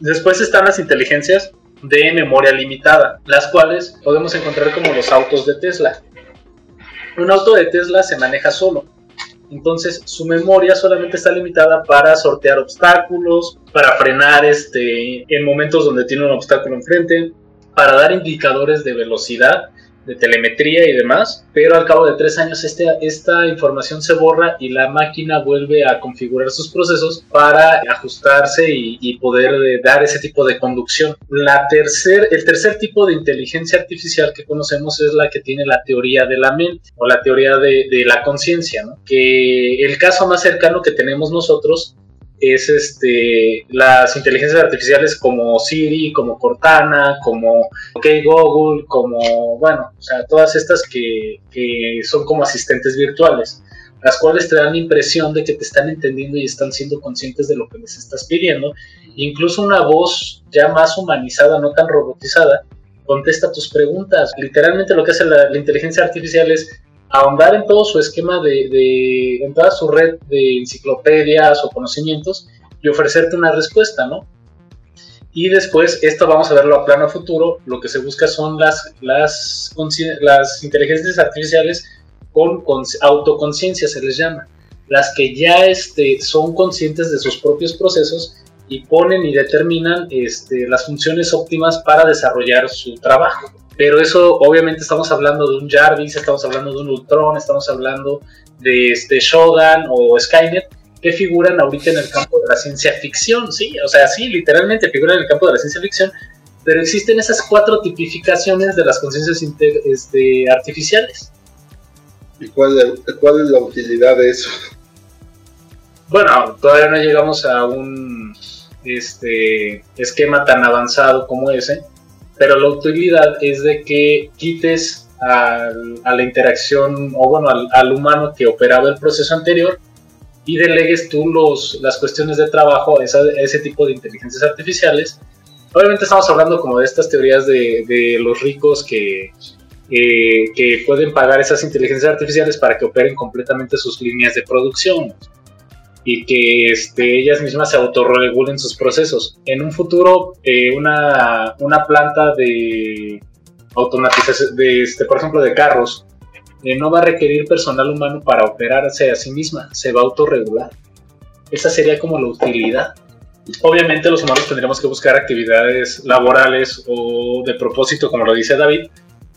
Después están las inteligencias de memoria limitada, las cuales podemos encontrar como los autos de Tesla. Un auto de Tesla se maneja solo, entonces su memoria solamente está limitada para sortear obstáculos, para frenar este, en momentos donde tiene un obstáculo enfrente, para dar indicadores de velocidad, de telemetría y demás, pero al cabo de tres años este, esta información se borra y la máquina vuelve a configurar sus procesos para ajustarse y, poder eh, dar ese tipo de conducción. La tercer, el tercer tipo de inteligencia artificial que conocemos es la que tiene la teoría de la mente o la teoría de, la conciencia, que el caso más cercano que tenemos nosotros es este las inteligencias artificiales como Siri, como Cortana, como OK Google, como bueno, o sea, todas estas que, que son como asistentes virtuales, las cuales te dan la impresión de que te están entendiendo y están siendo conscientes de lo que les estás pidiendo. Incluso una voz ya más humanizada, no tan robotizada, contesta tus preguntas. Literalmente lo que hace la, la inteligencia artificial es ahondar en todo su esquema de, de, en toda su red de enciclopedias o conocimientos y ofrecerte una respuesta, ¿no? Y después, esto vamos a verlo a plano futuro, lo que se busca son las, las, las inteligencias artificiales con, con autoconciencia, se les llama, las que ya este, son conscientes de sus propios procesos y ponen y determinan este, las funciones óptimas para desarrollar su trabajo pero eso obviamente estamos hablando de un Jarvis, estamos hablando de un Ultron, estamos hablando de este Shogun o Skynet, que figuran ahorita en el campo de la ciencia ficción, sí, o sea, sí, literalmente figuran en el campo de la ciencia ficción, pero existen esas cuatro tipificaciones de las conciencias este, artificiales. ¿Y cuál, cuál es la utilidad de eso? Bueno, todavía no llegamos a un este, esquema tan avanzado como ese, pero la utilidad es de que quites a la interacción o bueno al, al, humano que operaba el proceso anterior y delegues tú los, las cuestiones de trabajo a, esa, a ese tipo de inteligencias artificiales. Obviamente estamos hablando como de estas teorías de, de los ricos que, eh, que pueden pagar esas inteligencias artificiales para que operen completamente sus líneas de producción y que este, ellas mismas se autorregulen sus procesos. En un futuro, eh, una, una, planta de automatización, de, este, por ejemplo, de carros, eh, no va a requerir personal humano para operarse a sí misma, se va a autorregular. Esa sería como la utilidad. Obviamente los humanos tendríamos que buscar actividades laborales o de propósito, como lo dice David,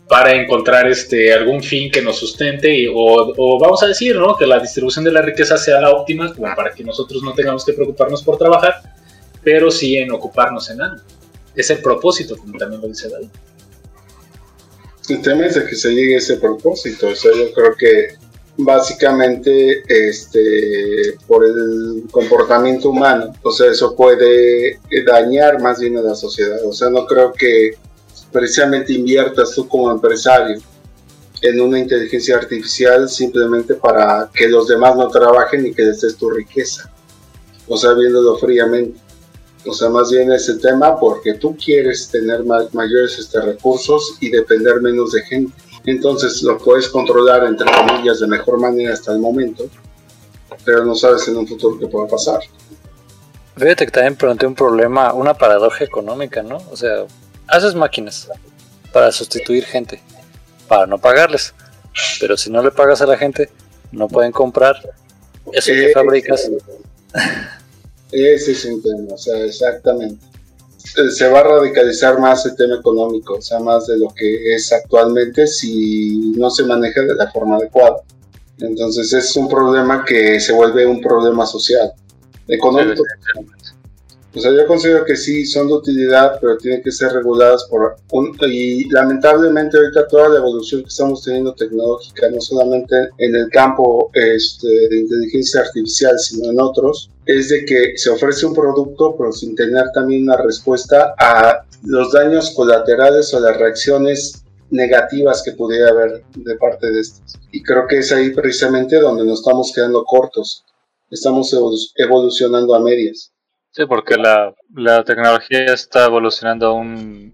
para encontrar este, algún fin que nos sustente o, vamos a decir ¿no? que la distribución de la riqueza sea la óptima para que nosotros no tengamos que preocuparnos por trabajar, pero sí en ocuparnos en algo. Es el propósito, como también lo dice David. El tema es de que se llegue a ese propósito. O sea, yo creo que básicamente este por el comportamiento humano o sea eso puede dañar más bien a la sociedad o sea no creo que precisamente inviertas tú como empresario en una inteligencia artificial simplemente para que los demás no trabajen y que les des tu riqueza o sea viéndolo fríamente o sea más bien ese tema porque tú quieres tener mayores este, recursos y depender menos de gente entonces lo puedes controlar, entre comillas, de mejor manera hasta el momento, pero no sabes en un futuro qué pueda pasar. Fíjate que también plantea un problema, una paradoja económica, ¿no? O sea, haces máquinas para sustituir gente, para no pagarles, pero si no le pagas a la gente, no pueden comprar eso que eh, fabricas. Ese es un tema, o sea, exactamente. Se va a radicalizar más el tema económico, o sea, más de lo que es actualmente si no se maneja de la forma adecuada. Entonces es un problema que se vuelve un problema social, económico. O sea, yo considero que sí, son de utilidad, pero tienen que ser reguladas por un... Y lamentablemente ahorita toda la evolución que estamos teniendo tecnológica, no solamente en el campo este, de inteligencia artificial, sino en otros, es de que se ofrece un producto, pero sin tener también una respuesta a los daños colaterales o las reacciones negativas que pudiera haber de parte de estos. Y creo que es ahí precisamente donde nos estamos quedando cortos. Estamos evolucionando a medias. Sí, porque la, la tecnología está evolucionando aún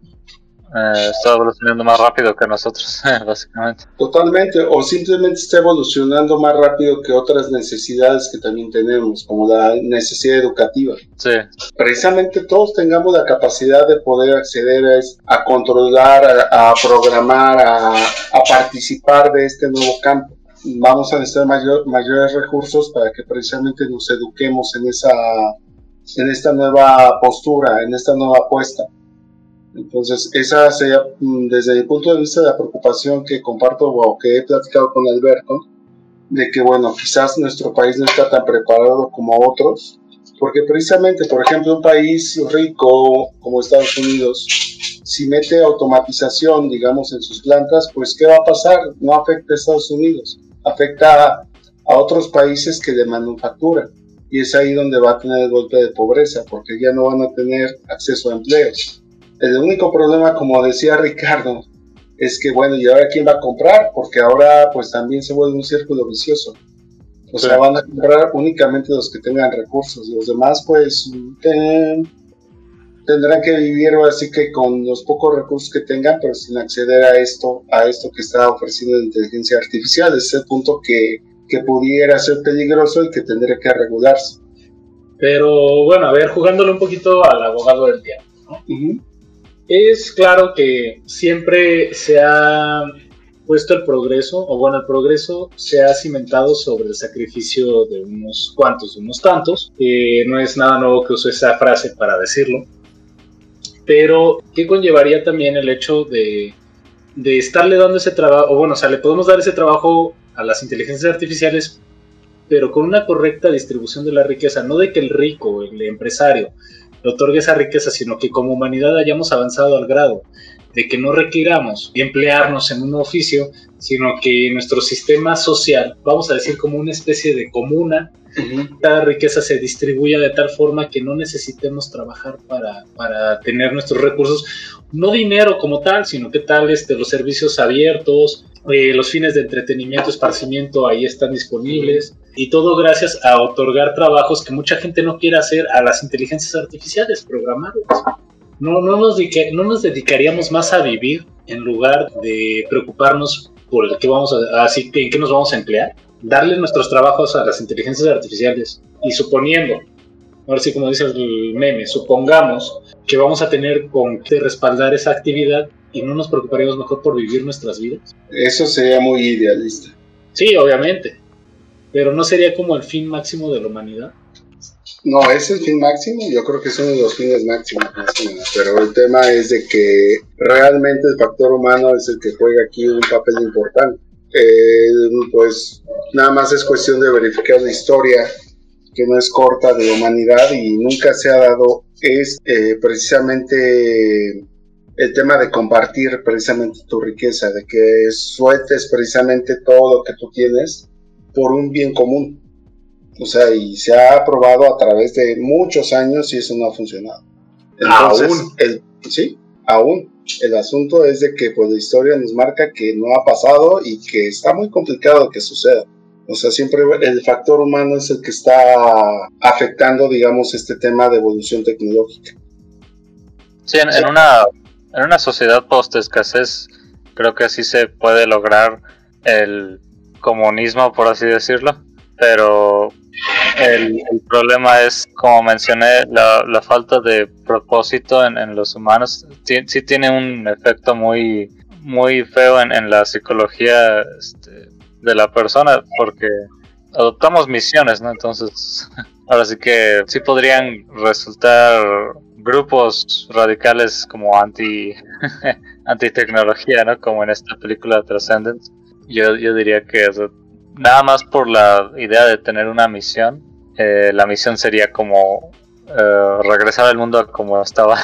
eh, está evolucionando más rápido que nosotros, básicamente. Totalmente, o simplemente está evolucionando más rápido que otras necesidades que también tenemos, como la necesidad educativa. Sí. Precisamente todos tengamos la capacidad de poder acceder a, a controlar, a, programar, a, a, participar de este nuevo campo. Vamos a necesitar mayor, mayores recursos para que precisamente nos eduquemos en esa en esta nueva postura, en esta nueva apuesta. Entonces, esa sería, mm, desde mi punto de vista, la preocupación que comparto o que he platicado con Alberto, de que, bueno, quizás nuestro país no está tan preparado como otros, porque precisamente, por ejemplo, un país rico como Estados Unidos, si mete automatización, digamos, en sus plantas, pues, ¿qué va a pasar? No afecta a Estados Unidos, afecta a otros países que le manufacturan y es ahí donde va a tener el golpe de pobreza, porque ya no van a tener acceso a empleos. El único problema, como decía Ricardo, es que, bueno, ¿y ahora quién va a comprar? Porque ahora pues también se vuelve un círculo vicioso. O sea, van a comprar únicamente los que tengan recursos. Los demás pues tendrán que vivir así que con los pocos recursos que tengan, pero sin acceder a esto, a esto que está ofreciendo la inteligencia artificial. Ese es el punto que que pudiera ser peligroso y que tendría que regularse. Pero bueno, a ver, jugándole un poquito al abogado del tiempo, ¿no? Es claro que siempre se ha puesto el progreso, o bueno, el progreso se ha cimentado sobre el sacrificio de unos cuantos, de unos tantos. que no es nada nuevo que use esa frase para decirlo. Pero, ¿qué conllevaría también el hecho de, de estarle dando ese trabajo? O bueno, o sea, le podemos dar ese trabajo a las inteligencias artificiales, pero con una correcta distribución de la riqueza, no de que el rico, el empresario, le otorgue esa riqueza, sino que como humanidad hayamos avanzado al grado de que no requiramos emplearnos en un oficio, sino que nuestro sistema social, vamos a decir como una especie de comuna, cada riqueza se distribuya de tal forma que no necesitemos trabajar para, para, tener nuestros recursos, no dinero como tal, sino que tal este, los servicios abiertos, eh, los fines de entretenimiento, esparcimiento ahí están disponibles y todo gracias a otorgar trabajos que mucha gente no quiere hacer a las inteligencias artificiales, programarlas. no, no, nos no nos dedicaríamos más a vivir en lugar de preocuparnos por que vamos a, así en qué nos vamos a emplear, darle nuestros trabajos a las inteligencias artificiales y suponiendo, ahora sí como dice el meme, supongamos que vamos a tener con qué respaldar esa actividad y no nos preocuparíamos mejor por vivir nuestras vidas. Eso sería muy idealista. Sí, obviamente, pero no sería como el fin máximo de la humanidad. No, es el fin máximo, yo creo que es uno de los fines máximos, pero el tema es de que realmente el factor humano es el que juega aquí un papel importante. Eh, pues nada más es cuestión de verificar la historia, que no es corta de humanidad y nunca se ha dado, es eh, precisamente el tema de compartir precisamente tu riqueza, de que sueltes precisamente todo lo que tú tienes por un bien común. O sea, y se ha probado a través de muchos años y eso no ha funcionado. Entonces, ¿Aún? El, sí, aún. El asunto es de que pues la historia nos marca que no ha pasado y que está muy complicado que suceda. O sea, siempre el factor humano es el que está afectando, digamos, este tema de evolución tecnológica. Sí, en, una, en una sociedad post-escasez, creo que así se puede lograr el comunismo, por así decirlo. Pero el, problema es, como mencioné, la, falta de propósito en, los humanos. sí tiene un efecto muy, muy feo en, la psicología este, de la persona porque adoptamos misiones, ¿no? Entonces, ahora sí que sí podrían resultar grupos radicales como anti anti tecnología, ¿no? Como en esta película Transcendence. Yo, yo diría que nada más por la idea de tener una misión, eh, la misión sería como eh, regresar al mundo como estaba.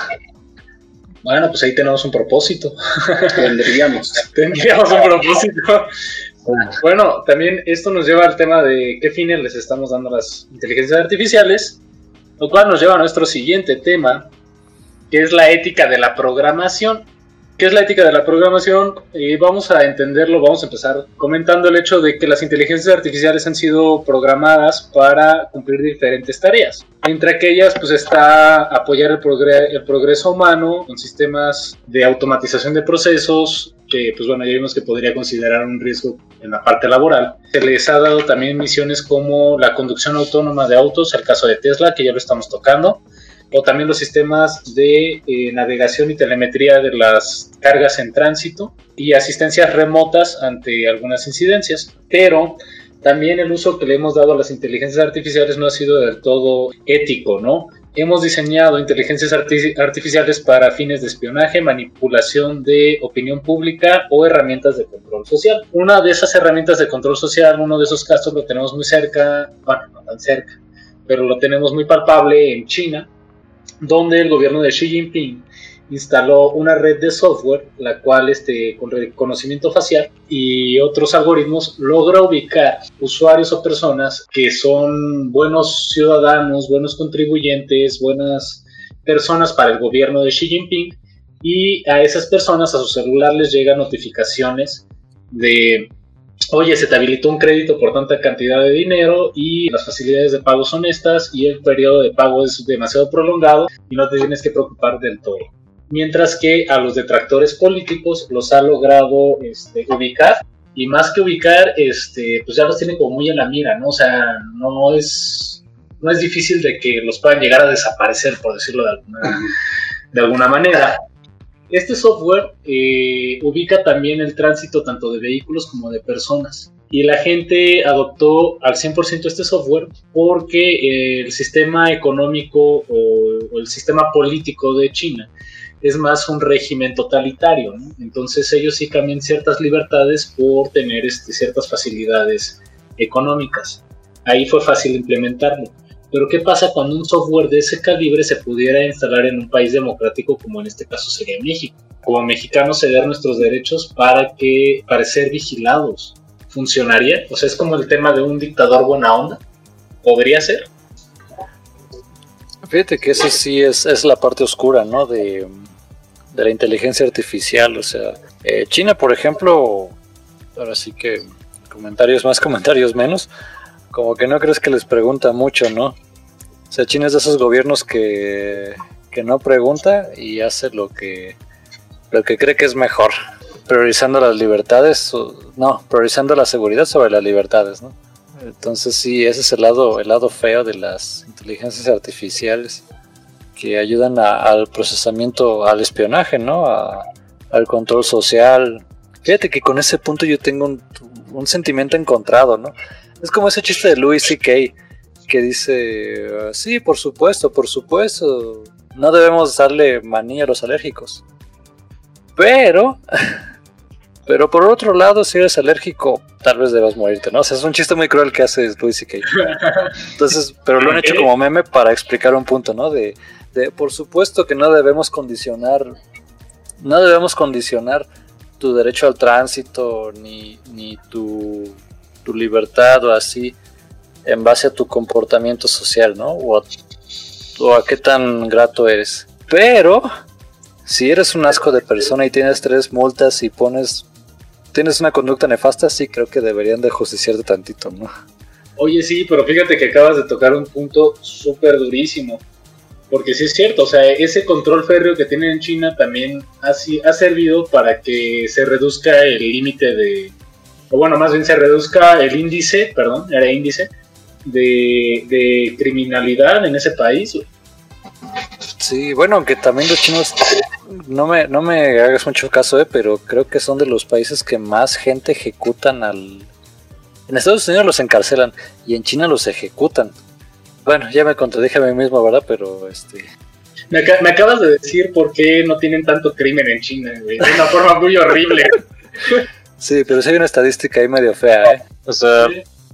Bueno, pues ahí tenemos un propósito. Tendríamos. Tendríamos un propósito. Bueno, también esto nos lleva al tema de qué fines les estamos dando a las inteligencias artificiales, lo cual nos lleva a nuestro siguiente tema, que es la ética de la programación. ¿Qué es la ética de la programación? Y vamos a entenderlo, vamos a empezar comentando el hecho de que las inteligencias artificiales han sido programadas para cumplir diferentes tareas. Entre aquellas, pues está apoyar el, el progreso humano con sistemas de automatización de procesos, que pues bueno, ya vimos que podría considerar un riesgo en la parte laboral. Se les ha dado también misiones como la conducción autónoma de autos, el caso de Tesla, que ya lo estamos tocando, o también los sistemas de eh, navegación y telemetría de las cargas en tránsito y asistencias remotas ante algunas incidencias. Pero también el uso que le hemos dado a las inteligencias artificiales no ha sido del todo ético, ¿no? Hemos diseñado inteligencias artificiales para fines de espionaje, manipulación de opinión pública o herramientas de control social. Una de esas herramientas de control social, uno de esos casos lo tenemos muy cerca, bueno, no tan cerca, pero lo tenemos muy palpable en China, donde el gobierno de Xi Jinping instaló una red de software, la cual este, con reconocimiento facial y otros algoritmos logra ubicar usuarios o personas que son buenos ciudadanos, buenos contribuyentes, buenas personas para el gobierno de Xi Jinping y a esas personas a su celular les llegan notificaciones de oye, se te habilitó un crédito por tanta cantidad de dinero y las facilidades de pago son estas y el periodo de pago es demasiado prolongado y no te tienes que preocupar del todo mientras que a los detractores políticos los ha logrado este, ubicar y más que ubicar, este, pues ya los tiene como muy en la mira, ¿no? O sea, no es, no es difícil de que los puedan llegar a desaparecer, por decirlo de alguna, de alguna manera. Este software eh, ubica también el tránsito tanto de vehículos como de personas. Y la gente adoptó al 100% este software porque el sistema económico o el sistema político de China es más un régimen totalitario, Entonces ellos sí cambian ciertas libertades por tener este, ciertas facilidades económicas. Ahí fue fácil implementarlo. Pero ¿qué pasa cuando un software de ese calibre se pudiera instalar en un país democrático como en este caso sería México? Como mexicanos ceder nuestros derechos para que para ser vigilados. ¿Funcionaría? O sea, es como el tema de un dictador buena onda. ¿Podría ser? Fíjate que eso sí es, es la parte oscura, ¿no? De, la inteligencia artificial. O sea, eh, China, por ejemplo, ahora sí que comentarios más, comentarios menos, como que no crees que les pregunta mucho, ¿no? O sea, China es de esos gobiernos que, que no pregunta y hace lo que, lo que cree que es mejor, priorizando las libertades, no, priorizando la seguridad sobre las libertades, ¿no? Entonces sí, ese es el lado, el lado feo de las inteligencias artificiales que ayudan al procesamiento, al espionaje, ¿no? al control social. Fíjate que con ese punto yo tengo un, un sentimiento encontrado, ¿no? Es como ese chiste de Louis C.K. que dice, sí, por supuesto, por supuesto, no debemos darle manía a los alérgicos. Pero, pero por otro lado, si eres alérgico, tal vez debas morirte, ¿no? O sea, es un chiste muy cruel que hace Louis C.K. Entonces, pero lo han hecho como meme para explicar un punto, ¿no? De, de, por supuesto que no debemos condicionar, no debemos condicionar tu derecho al tránsito ni, ni tu tu libertad o así en base a tu comportamiento social, ¿no? O a, qué tan grato eres. Pero si eres un asco de persona y tienes tres multas y pones tienes una conducta nefasta, sí creo que deberían de justiciarte tantito, ¿no? Oye, sí, pero fíjate que acabas de tocar un punto súper durísimo. Porque sí es cierto, o sea, ese control férreo que tienen en China también ha, ha servido para que se reduzca el límite de, o bueno, más bien se reduzca el índice, perdón, era índice, de, criminalidad en ese país. Sí, bueno, aunque también los chinos, no me, no me hagas mucho caso, eh, pero creo que son de los países que más gente ejecutan al... En Estados Unidos los encarcelan y en China los ejecutan. Bueno, ya me contradije a mí mismo, ¿verdad? Pero este... Me, me acabas de decir por qué no tienen tanto crimen en China, güey. De una forma muy horrible. Sí, pero sí hay una estadística ahí medio fea, ¿eh? O sea,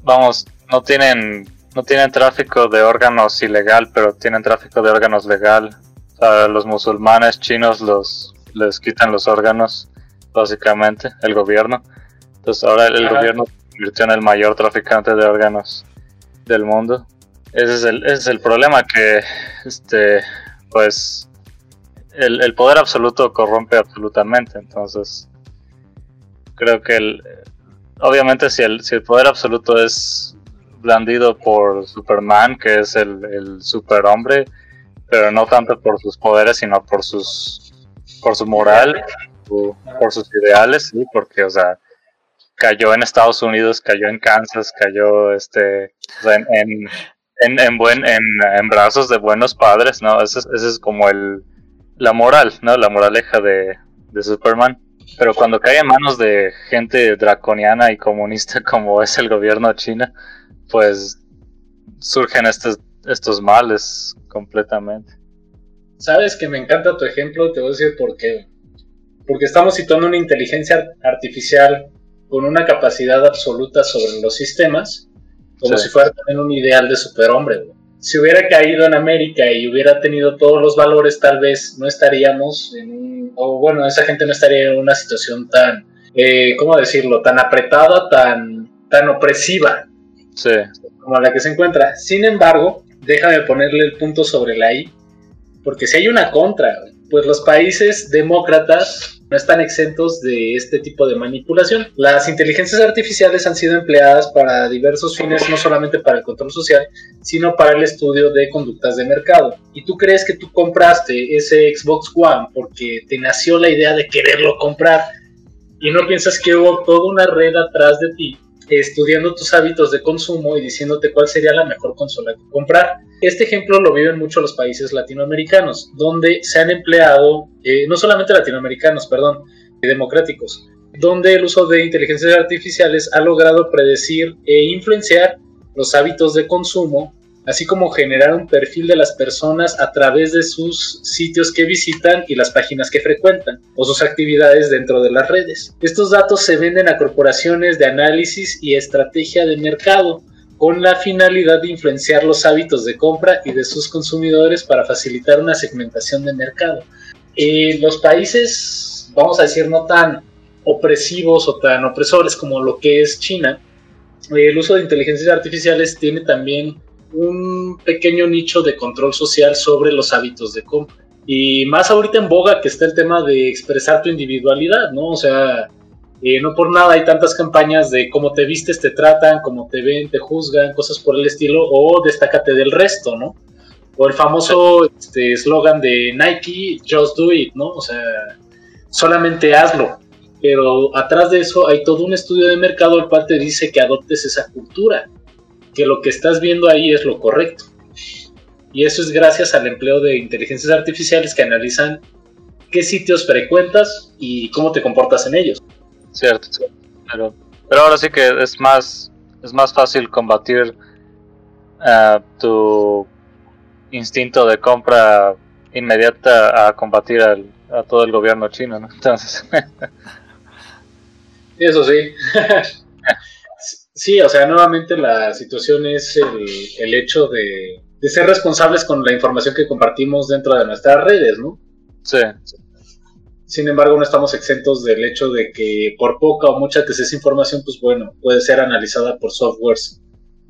vamos, no tienen, no tienen tráfico de órganos ilegal, pero tienen tráfico de órganos legal. O sea, los musulmanes chinos los les quitan los órganos, básicamente, el gobierno. Entonces ahora el, gobierno se convirtió en el mayor traficante de órganos del mundo. Ese es el, ese es el problema que, este, pues, el, el poder absoluto corrompe absolutamente. Entonces, creo que el, obviamente si el, si el poder absoluto es blandido por Superman, que es el, el superhombre, pero no tanto por sus poderes, sino por sus por su moral, por sus ideales, sí, porque, o sea, cayó en Estados Unidos, cayó en Kansas, cayó este, en, en, en, buen, en, en, brazos de buenos padres, ¿no? Ese es como el, la moral, ¿no? La moraleja de, de Superman. Pero cuando cae en manos de gente draconiana y comunista como es el gobierno china, pues surgen estos, estos males completamente. Sabes que me encanta tu ejemplo, te voy a decir por qué. Porque estamos situando una inteligencia artificial con una capacidad absoluta sobre los sistemas, como si fuera también un ideal de superhombre si hubiera caído en América y hubiera tenido todos los valores, tal vez no estaríamos en un, o bueno, esa gente no estaría en una situación tan, eh, ¿cómo decirlo?, tan apretada, tan, tan opresiva sí. como la que se encuentra. Sin embargo, déjame ponerle el punto sobre la I, porque si hay una contra, pues los países demócratas no están exentos de este tipo de manipulación. Las inteligencias artificiales han sido empleadas para diversos fines, no solamente para el control social, sino para el estudio de conductas de mercado. Y tú crees que tú compraste ese Xbox One porque te nació la idea de quererlo comprar y no piensas que hubo toda una red atrás de ti estudiando tus hábitos de consumo y diciéndote cuál sería la mejor consola que comprar. Este ejemplo lo viven mucho los países latinoamericanos, donde se han empleado, eh, no solamente latinoamericanos, perdón, democráticos, donde el uso de inteligencias artificiales ha logrado predecir e influenciar los hábitos de consumo así como generar un perfil de las personas a través de sus sitios que visitan y las páginas que frecuentan o sus actividades dentro de las redes. Estos datos se venden a corporaciones de análisis y estrategia de mercado con la finalidad de influenciar los hábitos de compra y de sus consumidores para facilitar una segmentación de mercado. Eh, los países, vamos a decir, no tan opresivos o tan opresores como lo que es China, el uso de inteligencias artificiales tiene también un pequeño nicho de control social sobre los hábitos de compra. Y más ahorita en boga que está el tema de expresar tu individualidad, ¿no? O sea, eh, no por nada hay tantas campañas de cómo te vistes, te tratan, cómo te ven, te juzgan, cosas por el estilo, o destácate del resto, ¿no? O el famoso este, eslogan de Nike, just do it, ¿no? O sea, solamente hazlo. Pero atrás de eso hay todo un estudio de mercado el cual te dice que adoptes esa cultura, que lo que estás viendo ahí es lo correcto. Y eso es gracias al empleo de inteligencias artificiales que analizan qué sitios frecuentas y cómo te comportas en ellos. Cierto, pero, pero ahora sí que es más, es más fácil combatir uh, tu instinto de compra inmediata a combatir al, a todo el gobierno chino, ¿no? Entonces. Eso sí. sí, o sea, nuevamente la situación es el, el hecho de, de, ser responsables con la información que compartimos dentro de nuestras redes, ¿no? Sí. Sin embargo, no estamos exentos del hecho de que por poca o mucha que sea esa información, pues bueno, puede ser analizada por softwares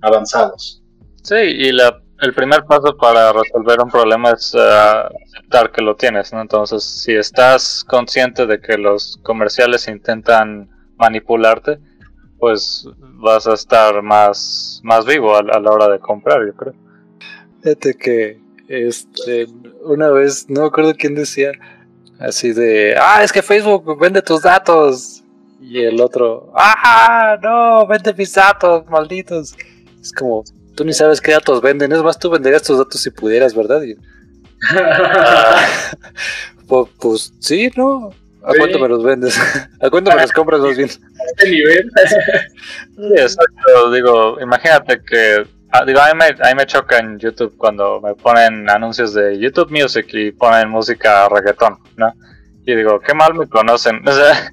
avanzados. Sí, y la, el primer paso para resolver un problema es uh, aceptar que lo tienes, ¿no? Entonces, si estás consciente de que los comerciales intentan manipularte, pues vas a estar más, más vivo a, a la hora de comprar, yo creo. Fíjate que este, una vez, no me acuerdo quién decía, así de, ah, es que Facebook vende tus datos. Y el otro, ah, no, vende mis datos, malditos. Es como, tú ni sabes qué datos venden, es más, tú venderías tus datos si pudieras, ¿verdad? Y, pues, pues, sí, ¿no? ¿A cuánto me los vendes? ¿A cuánto me los compras más bien? Este nivel. sí, exacto. Digo, imagínate que. Ah, digo, a mí, me, a mí me choca en YouTube cuando me ponen anuncios de YouTube Music y ponen música reggaetón, ¿no? Y digo, qué mal me conocen. O sea.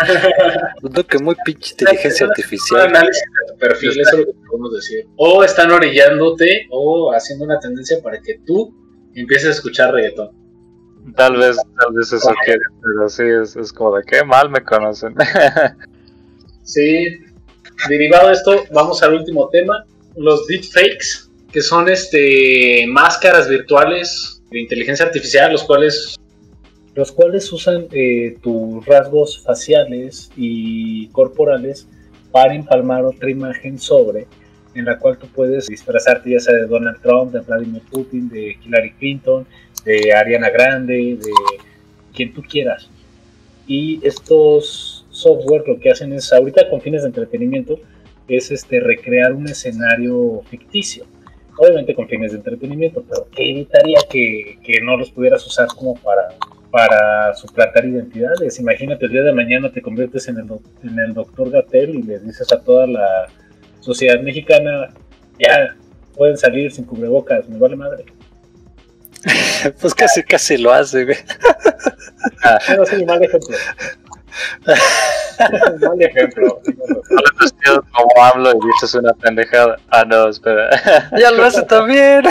Noto que muy pinche inteligencia artificial. Un análisis de tu perfil, eso es lo que podemos decir. O están orillándote o haciendo una tendencia para que tú empieces a escuchar reggaetón. Tal vez, tal vez eso quiere, pero sí, es, es, como de qué mal me conocen. sí, derivado de esto, vamos al último tema, los deepfakes, que son este máscaras virtuales de inteligencia artificial, los cuales los cuales usan eh, tus rasgos faciales y corporales para empalmar otra imagen sobre, en la cual tú puedes disfrazarte ya sea de Donald Trump, de Vladimir Putin, de Hillary Clinton, de Ariana Grande, de quien tú quieras. Y estos software lo que hacen es, ahorita con fines de entretenimiento, es este recrear un escenario ficticio. Obviamente con fines de entretenimiento, pero que evitaría que, que no los pudieras usar como para, para suplantar identidades. Imagínate el día de mañana te conviertes en el, en el doctor Gatel y le dices a toda la sociedad mexicana, ya pueden salir sin cubrebocas, me vale madre. pues casi, casi lo hace, güey. Ah, no es un mal ejemplo. mal ejemplo. No como hablo y dices una pendejada. Ah, no, espera. ya lo hace también.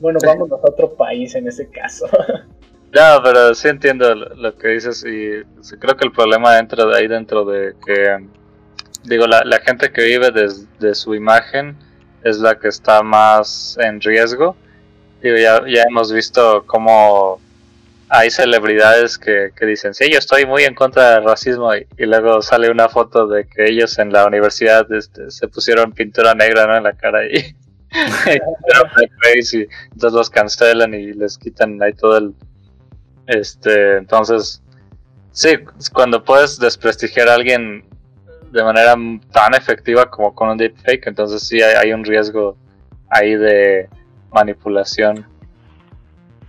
bueno, vámonos a otro país en ese caso. No, pero sí entiendo lo que dices y creo que el problema entra de ahí dentro de que, digo, la, la gente que vive desde de su imagen es la que está más en riesgo. Ya, ya hemos visto cómo hay celebridades que, que, dicen, sí, yo estoy muy en contra del racismo y, luego sale una foto de que ellos en la universidad este, se pusieron pintura negra ¿no? en la cara y, y entonces los cancelan y les quitan ahí todo el... Este, entonces, sí, cuando puedes desprestigiar a alguien de manera tan efectiva como con un deepfake, entonces sí hay un riesgo ahí de manipulación.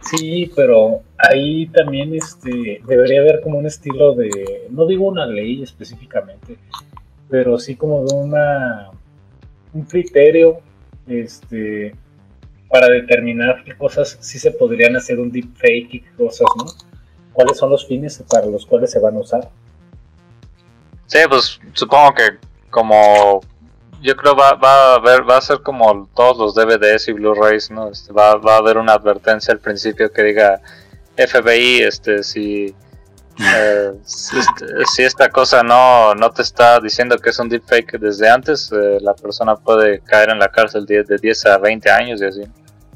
Sí, pero ahí también este debería haber como un estilo de, no digo una ley específicamente, pero sí como de una un criterio este para determinar qué cosas sí se podrían hacer un deepfake y qué cosas no. ¿Cuáles son los fines para los cuales se van a usar? Sí, pues supongo que como yo creo va, va a haber, va a ser como todos los DVDs y Blu-rays, ¿no? Este, va, va a haber una advertencia al principio que diga FBI, este, si, eh, si, si, esta cosa no, no te está diciendo que es un deepfake desde antes, eh, la persona puede caer en la cárcel de, de 10 a 20 años y así.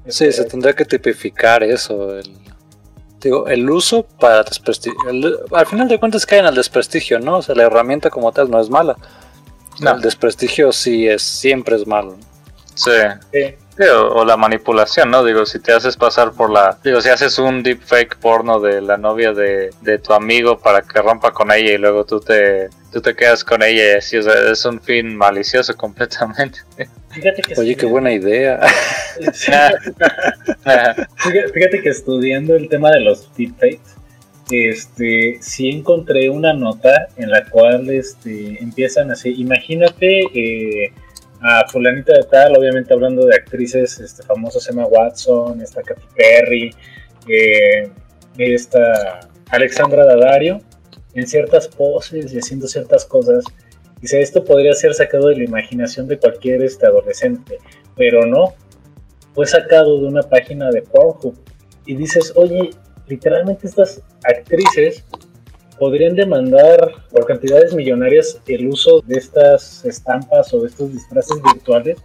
Sí, se tendrá que tipificar eso, el, digo, el uso para desprestigio. al final de cuentas caen al desprestigio, ¿no? O sea, la herramienta como tal no es mala. No. El desprestigio sí es, siempre es malo. Sí. O, o la manipulación, ¿no? Digo, si te haces pasar por la... Digo, si haces un deepfake porno de la novia de, de tu amigo para que rompa con ella y luego tú te, tú te quedas con ella y así, o sea, es un fin malicioso completamente. Fíjate que Oye, qué buena idea. Fíjate fíjate que estudiando el tema de los deepfakes, este, sí encontré una nota en la cual este, empiezan así, imagínate eh, a fulanita de tal, obviamente hablando de actrices este, famosas, Emma Watson, esta Katy Perry, eh, esta Alexandra Daddario, en ciertas poses y haciendo ciertas cosas. Dice, esto podría ser sacado de la imaginación de cualquier este, adolescente, pero no, fue sacado de una página de Pornhub. Y dices, oye, literalmente estas actrices podrían demandar por cantidades millonarias el uso de estas estampas o de estos disfraces virtuales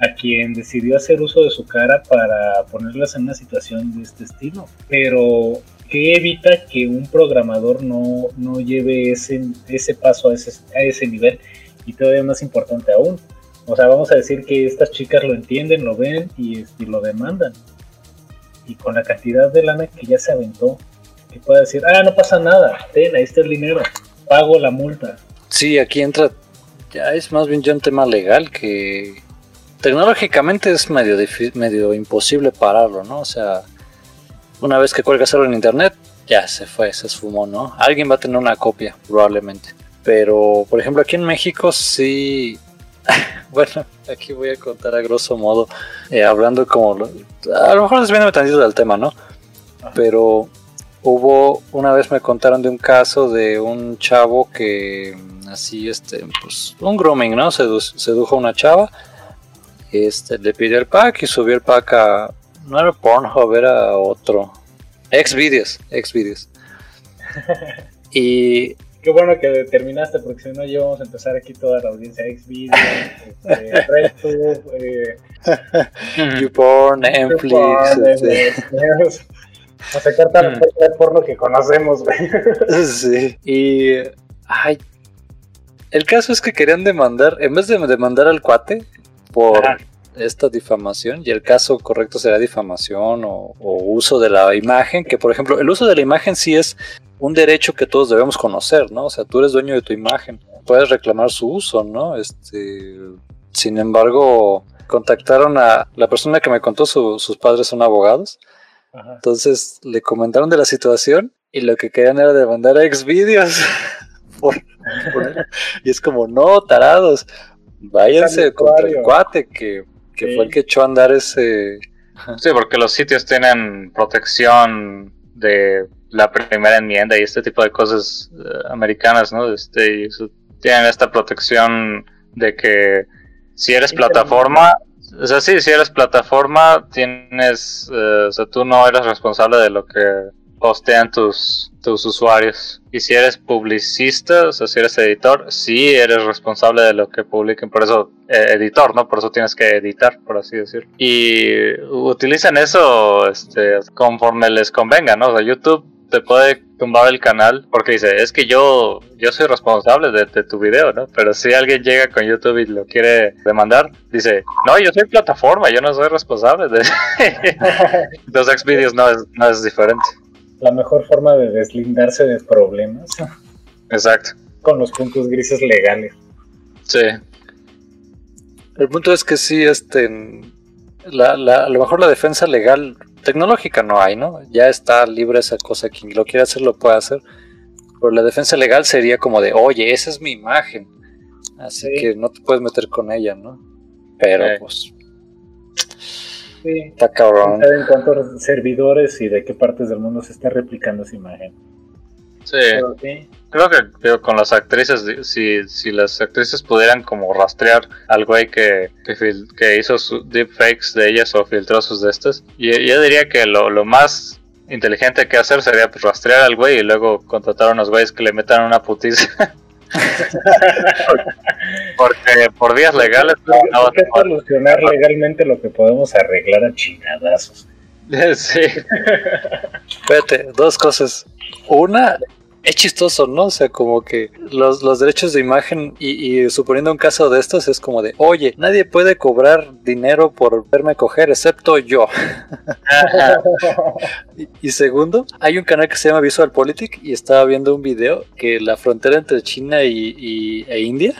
a quien decidió hacer uso de su cara para ponerlas en una situación de este estilo. Pero, ¿qué evita que un programador no, no lleve ese, ese paso a ese, a ese nivel? Y todavía más importante aún, o sea, vamos a decir que estas chicas lo entienden, lo ven y, este, lo demandan. Y con la cantidad de lana que ya se aventó, que puede decir, ah, no pasa nada, ten, ahí está el dinero, pago la multa. Sí, aquí entra, ya es más bien ya un tema legal que tecnológicamente es medio, medio imposible pararlo, ¿no? O sea, una vez que cuelgas algo en internet, ya se fue, se esfumó, ¿no? Alguien va a tener una copia, probablemente. Pero, por ejemplo, aquí en México sí... bueno, aquí voy a contar a grosso modo, eh, hablando como... A lo mejor desviándome tantito del tema, ¿no? Pero hubo una vez me contaron de un caso de un chavo que así este pues un grooming no Sedu- sedujo a una chava este le pidió el pack y subió el pack a no era Pornhub era otro. Xvideos Xvideos. Y Qué bueno que determinaste, porque si no, ya vamos a empezar aquí toda la audiencia Xvideos, este, RedTube, eh, YouPorn Netflix YouPorn, este, a sacar toda la Mm. de porno que conocemos, güey. sí y ay el caso es que querían demandar en vez de demandar al cuate por Ajá. esta difamación y el caso correcto será difamación o, o uso de la imagen, que por ejemplo el uso de la imagen sí es un derecho que todos debemos conocer, ¿no? O sea, tú eres dueño de tu imagen, puedes reclamar su uso, ¿no? Este, sin embargo, contactaron a la persona que me contó, su- sus padres son abogados, Ajá. entonces le comentaron de la situación y lo que querían era demandar a Xvideos. por, por- y es como, no, tarados, váyanse contra el cuate que, que Sí. fue el que echó a andar ese... Sí, porque los sitios tienen protección de la primera enmienda y este tipo de cosas eh, americanas, ¿no? Este, tienen esta protección de que si eres plataforma, o sea, sí, si eres plataforma, tienes, eh, o sea, tú no eres responsable de lo que postean tus, tus usuarios. Y si eres publicista, o sea, si eres editor, sí eres responsable de lo que publiquen. Por eso, eh, editor, ¿no? Por eso tienes que editar, por así decirlo. Y utilizan eso este, conforme les convenga, ¿no? O sea, YouTube te puede tumbar el canal porque dice, es que yo, yo soy responsable de, de tu video, ¿no? Pero si alguien llega con YouTube y lo quiere demandar, dice, no, yo soy plataforma, yo no soy responsable de... Los Xvideos no es, no es diferente. La mejor forma de deslindarse de problemas Exacto. con los puntos grises legales. Sí. El punto es que sí, este, la, la- a lo mejor la defensa legal tecnológica no hay, ¿no? Ya está libre esa cosa, quien lo quiera hacer lo puede hacer. Pero la defensa legal sería como de, oye, esa es mi imagen. Así Sí. que no te puedes meter con ella, ¿no? Pero Sí. pues, Sí. está cabrón. Saben cuántos servidores y de qué partes del mundo se está replicando esa imagen. Sí. Pero sí, Creo que digo, con las actrices, si, si las actrices pudieran como rastrear al güey que, que, fil- que hizo su deepfakes de ellas o filtró sus de estas, yo, yo diría que lo, lo más inteligente que hacer sería pues, rastrear al güey y luego contratar a unos güeyes que le metan una putiza. Porque por vías legales no, no ¿Por qué solucionar legalmente lo que podemos arreglar a chingadazos? Sí, Espérate, dos cosas. Una, es chistoso, ¿no? O sea, como que los, los derechos de imagen y, suponiendo un caso de estos es como de, oye, nadie puede cobrar dinero por verme coger excepto yo. y, y, segundo, hay un canal que se llama Visual Politic y estaba viendo un video que la frontera entre China y e India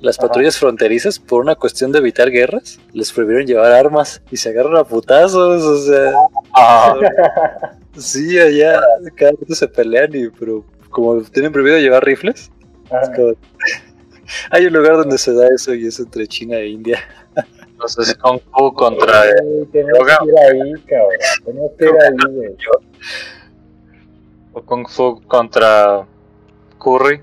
las patrullas fronterizas, por una cuestión de evitar guerras, les prohibieron llevar armas y se agarran a putazos, o sea. Ah. sí, allá cada vez se pelean y, pero como tienen prohibido llevar rifles, hay un lugar donde se da eso y es entre China e India. Entonces Kung Fu contra... Tenemos que ir ahí, cabrón. Tenemos que ir ahí, güey. O Kung Fu contra Curry.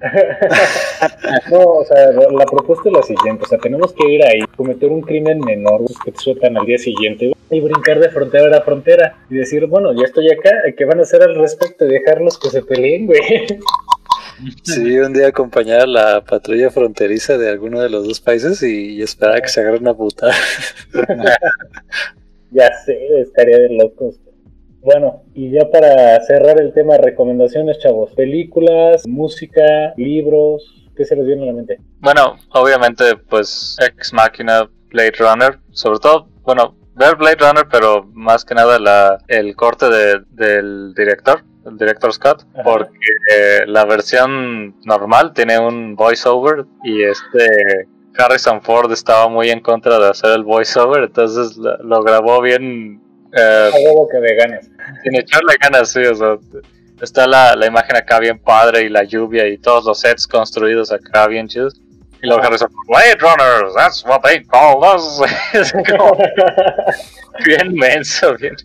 no, o sea, la propuesta es la siguiente, o sea, tenemos que ir ahí, cometer un crimen menor que te sueltan al día siguiente y brincar de frontera a frontera y decir, bueno, ya estoy acá, ¿qué van a hacer al respecto? Dejarlos que se peleen, güey. Sí, un día acompañar a la patrulla fronteriza de alguno de los dos países y, esperar a que se agarren a puta. ya sé, estaría de locos. Bueno, y ya para cerrar el tema, recomendaciones, chavos. Películas, música, libros, ¿qué se les viene a la mente? Bueno, obviamente, pues Ex Machina, Blade Runner, sobre todo, bueno, ver Blade Runner, pero más que nada la, el corte de, del director, el director Scott, porque eh, la versión normal tiene un voiceover y este Harrison Ford estaba muy en contra de hacer el voiceover, entonces lo, lo grabó bien eh, que de ganas. Sin echarle ganas, sí, o sea, está la, la, imagen acá bien padre y la lluvia y todos los sets construidos acá bien chidos. Y luego Harrison, Blade Runners, that's what they call us. es como bien menso, bien.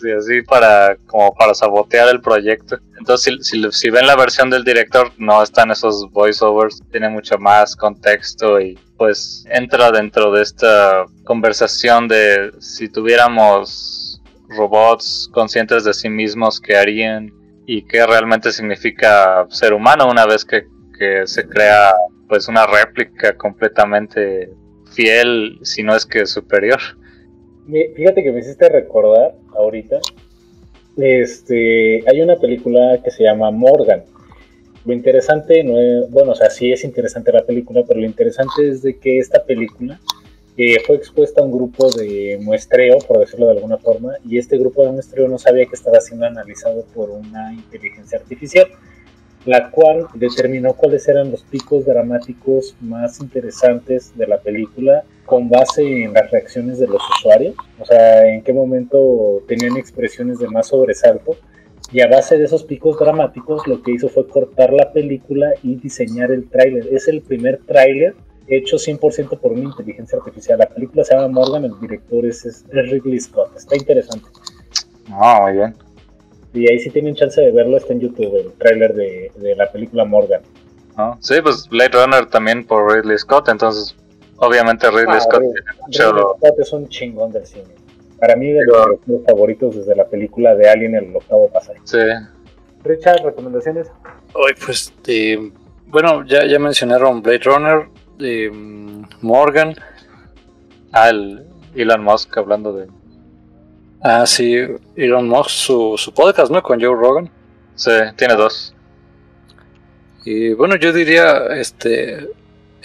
Sí, así para como para sabotear el proyecto. Entonces, si, si, si, ven la versión del director, no están esos voiceovers, tiene mucho más contexto y pues entra dentro de esta conversación de si tuviéramos robots conscientes de sí mismos, qué harían y qué realmente significa ser humano una vez que, que se crea pues una réplica completamente fiel, si no es que superior. Fíjate que me hiciste recordar ahorita, este, hay una película que se llama Morgan, lo interesante, no es, bueno, o sea, sí es interesante la película, pero lo interesante es de que esta película eh, fue expuesta a un grupo de muestreo, por decirlo de alguna forma, y este grupo de muestreo no sabía que estaba siendo analizado por una inteligencia artificial, la cual determinó cuáles eran los picos dramáticos más interesantes de la película con base en las reacciones de los usuarios, o sea, en qué momento tenían expresiones de más sobresalto y a base de esos picos dramáticos, lo que hizo fue cortar la película y diseñar el tráiler. Es el primer tráiler hecho 100% por una inteligencia artificial. La película se llama Morgan, el director es, Ridley Scott. Está interesante. Ah, muy bien. Y ahí si tienen chance de verlo, está en YouTube, el tráiler de, la película Morgan. Ah, sí, pues Blade Runner también por Ridley Scott, entonces obviamente Ridley ah, Scott, Ridley Scott es un chingón del cine. Para mí, de los favoritos desde la película de Alien, el octavo pasaje. Sí. Richard, ¿recomendaciones? Hoy, pues, bueno, ya, ya mencionaron Blade Runner, de Morgan. Ah, el Elon Musk hablando de. Ah, sí, Elon Musk, su, su podcast, ¿no? Con Joe Rogan. Sí, tiene dos. Y bueno, yo diría, este,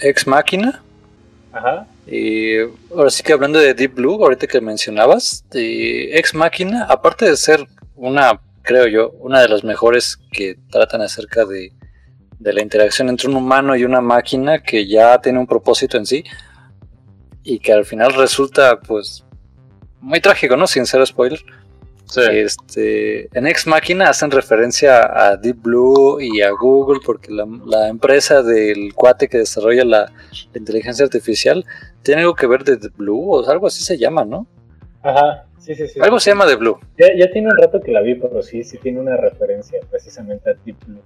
Ex Máquina. Ajá. Y ahora sí que hablando de Deep Blue, ahorita que mencionabas, de Ex Máquina, aparte de ser una, creo yo, una de las mejores que tratan acerca de, de la interacción entre un humano y una máquina que ya tiene un propósito en sí y que al final resulta pues muy trágico, ¿no? Sin ser spoiler. Este, en Ex Máquina hacen referencia a Deep Blue y a Google porque la, empresa del cuate que desarrolla la, inteligencia artificial tiene algo que ver de Deep Blue o algo así se llama, ¿no? Ajá, sí, sí, sí. Algo se llama The Blue. Ya, ya tiene un rato que la vi, pero sí, sí tiene una referencia precisamente a Deep Blue.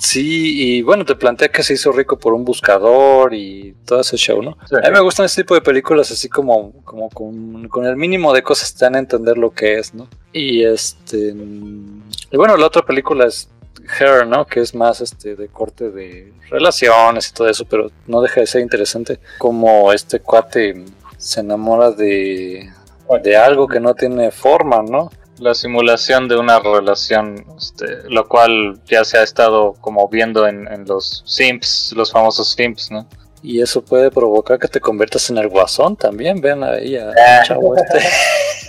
Sí, y bueno, te plantea que se hizo rico por un buscador y todo ese show, ¿no? A mí me gustan este tipo de películas así como, como con, el mínimo de cosas te dan a entender lo que es, ¿no? Y este. Y bueno, la otra película es Her, ¿no? Que es más este de corte de relaciones y todo eso, pero no deja de ser interesante. Como este cuate se enamora de, de algo que no tiene forma, ¿no? la simulación de una relación, este, lo cual ya se ha estado como viendo en, en los simps, los famosos simps, ¿no? Y eso puede provocar que te conviertas en el guasón también. Ven ahí a Ah. chavo este.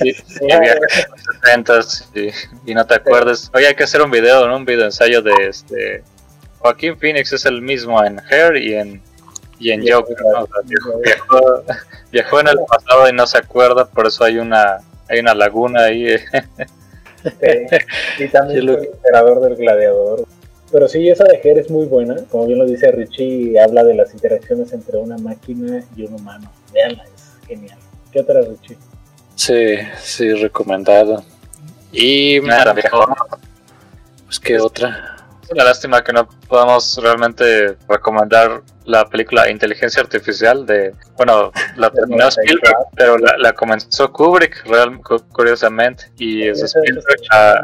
Y, y viajas a los 70s y, y no te acuerdes. Oye, hay que hacer un video, ¿no? Un video ensayo de este. Joaquín Phoenix es el mismo en Hair y en, y en Joker. ¿no? O sea, Joker. viajó, viajó, en el pasado y no se acuerda, por eso hay una hay una laguna ahí. Sí, Y también el emperador del gladiador. Pero sí, esa de Her es muy buena. Como bien lo dice Richie, habla de las interacciones entre una máquina y un humano. Veanla, es genial. ¿Qué otra, Richie? Sí, sí, recomendado. Y Nada, viejo. pues qué otra. Es una lástima que no podamos realmente recomendar la película Inteligencia Artificial de, bueno, la terminó Spielberg, pero la, la comenzó Kubrick, real, curiosamente, y esa Spielberg, la,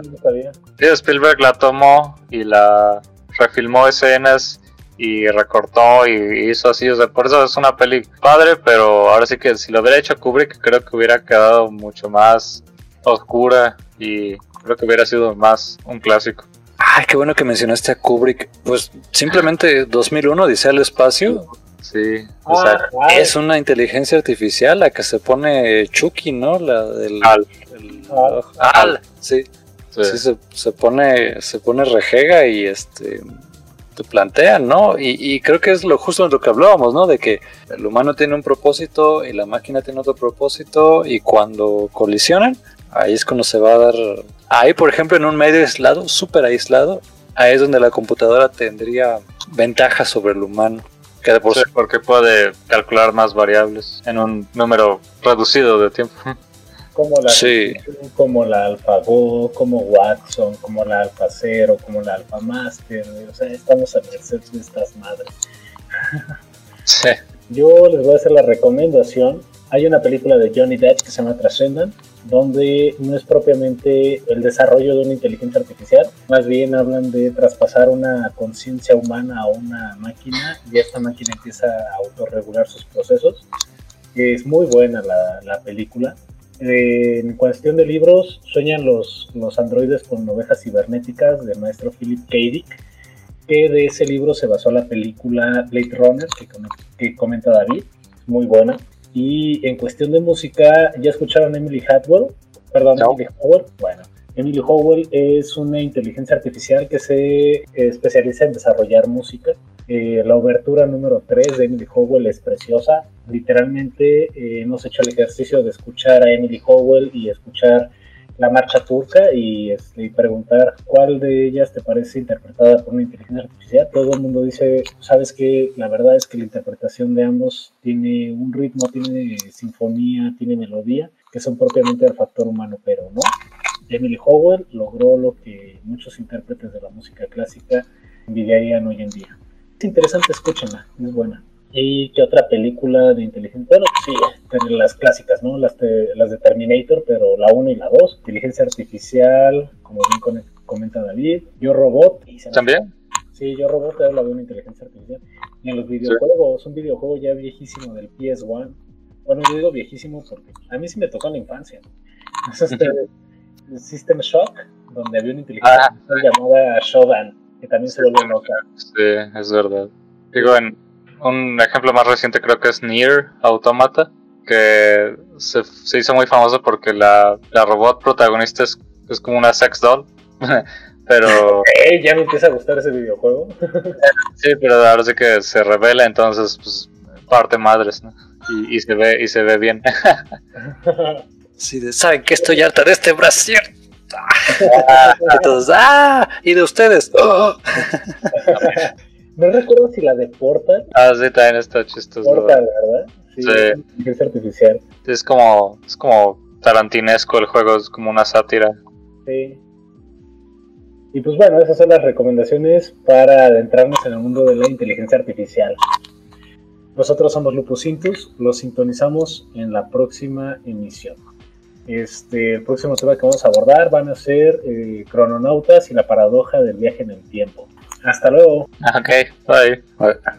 sí, Spielberg la tomó y la refilmó escenas y recortó y hizo así, o sea, por eso es una peli padre, pero ahora sí que si lo hubiera hecho Kubrick creo que hubiera quedado mucho más oscura y creo que hubiera sido más un clásico. Ay, qué bueno que mencionaste a Kubrick. Pues simplemente 2001 dice al espacio. Sí, o sea, Ah, ah, Es una inteligencia artificial la que se pone Chucky, ¿no? La del Al. el- Al. Al. Sí, sí. sí, se, se pone se pone rejega y este te plantean, ¿no? Y, y creo que es lo justo de lo que hablábamos, ¿no? De que el humano tiene un propósito y la máquina tiene otro propósito y cuando colisionan, ahí es cuando se va a dar... Ahí, por ejemplo, en un medio aislado, súper aislado, ahí es donde la computadora tendría ventaja sobre el humano. Que de por Sí, porque puede calcular más variables en un número reducido de tiempo. como la Sí. como la AlphaGo, como Watson, como la Alpha Zero, como la Alpha Master, o sea, estamos a merced de estas madres. Sí. Yo les voy a hacer la recomendación. Hay una película de Johnny Depp que se llama Transcendent, donde no es propiamente el desarrollo de una inteligencia artificial, más bien hablan de traspasar una conciencia humana a una máquina y esta máquina empieza a autorregular sus procesos. Es muy buena la, la película. En cuestión de libros, sueñan los, los androides con ovejas cibernéticas del maestro Philip K. Dick, que de ese libro se basó la película Blade Runner que, que comenta David, muy buena. Y en cuestión de música, ¿ya escucharon Emily Hatwell? Perdón, No. Emily Howell. Bueno, Emily Howell es una inteligencia artificial que se eh, especializa en desarrollar música. Eh, la obertura número 3 de Emily Howell es preciosa. Literalmente eh, hemos hecho el ejercicio de escuchar a Emily Howell y escuchar la marcha turca y, este, preguntar cuál de ellas te parece interpretada por una inteligencia artificial. Todo el mundo dice, sabes que la verdad es que la interpretación de ambos tiene un ritmo, tiene sinfonía, tiene melodía, que son propiamente del factor humano, pero no. Emily Howell logró lo que muchos intérpretes de la música clásica envidiarían hoy en día. Es interesante, escúchenla, es buena. ¿Y qué otra película de inteligencia? Bueno, sí, las clásicas, ¿no? Las de, las de Terminator, pero la 1 y la 2. Inteligencia artificial, como bien comenta David. Yo Robot. y ¿También? Sí, Yo Robot habla de una inteligencia artificial. Y en los videojuegos, un videojuego ya viejísimo del PS1. Bueno, yo digo viejísimo porque a mí sí me tocó en la infancia. Es este System Shock, donde había una inteligencia Ah. artificial llamada Shodan, que también se vuelve loca. Sí, es verdad. Digo, en un ejemplo más reciente creo que es Nier Automata, que se, se hizo muy famoso porque la, la robot protagonista es, es como una sex doll. pero Eh, ya me empieza a gustar ese videojuego. sí, pero ahora sí que se revela, entonces pues parte madres, ¿no? Y, y se ve y se ve bien. Sí, de, ¿saben que estoy harta de este brasier? Ah, y todos, ¡ah! ¿Y de ustedes? ¡Oh! No recuerdo si la de Portal. ah, sí, también está chistoso. Portal, ¿verdad? Sí, Sí. es inteligencia artificial. Es como es como tarantinesco el juego, es como una sátira. Sí. Y pues bueno, esas son las recomendaciones para adentrarnos en el mundo de la inteligencia artificial. Nosotros somos Lupus Intus, los sintonizamos en la próxima emisión. Este, el próximo tema que vamos a abordar van a ser eh, crononautas y la paradoja del viaje en el tiempo. Hasta luego. Ok, bye. Ah,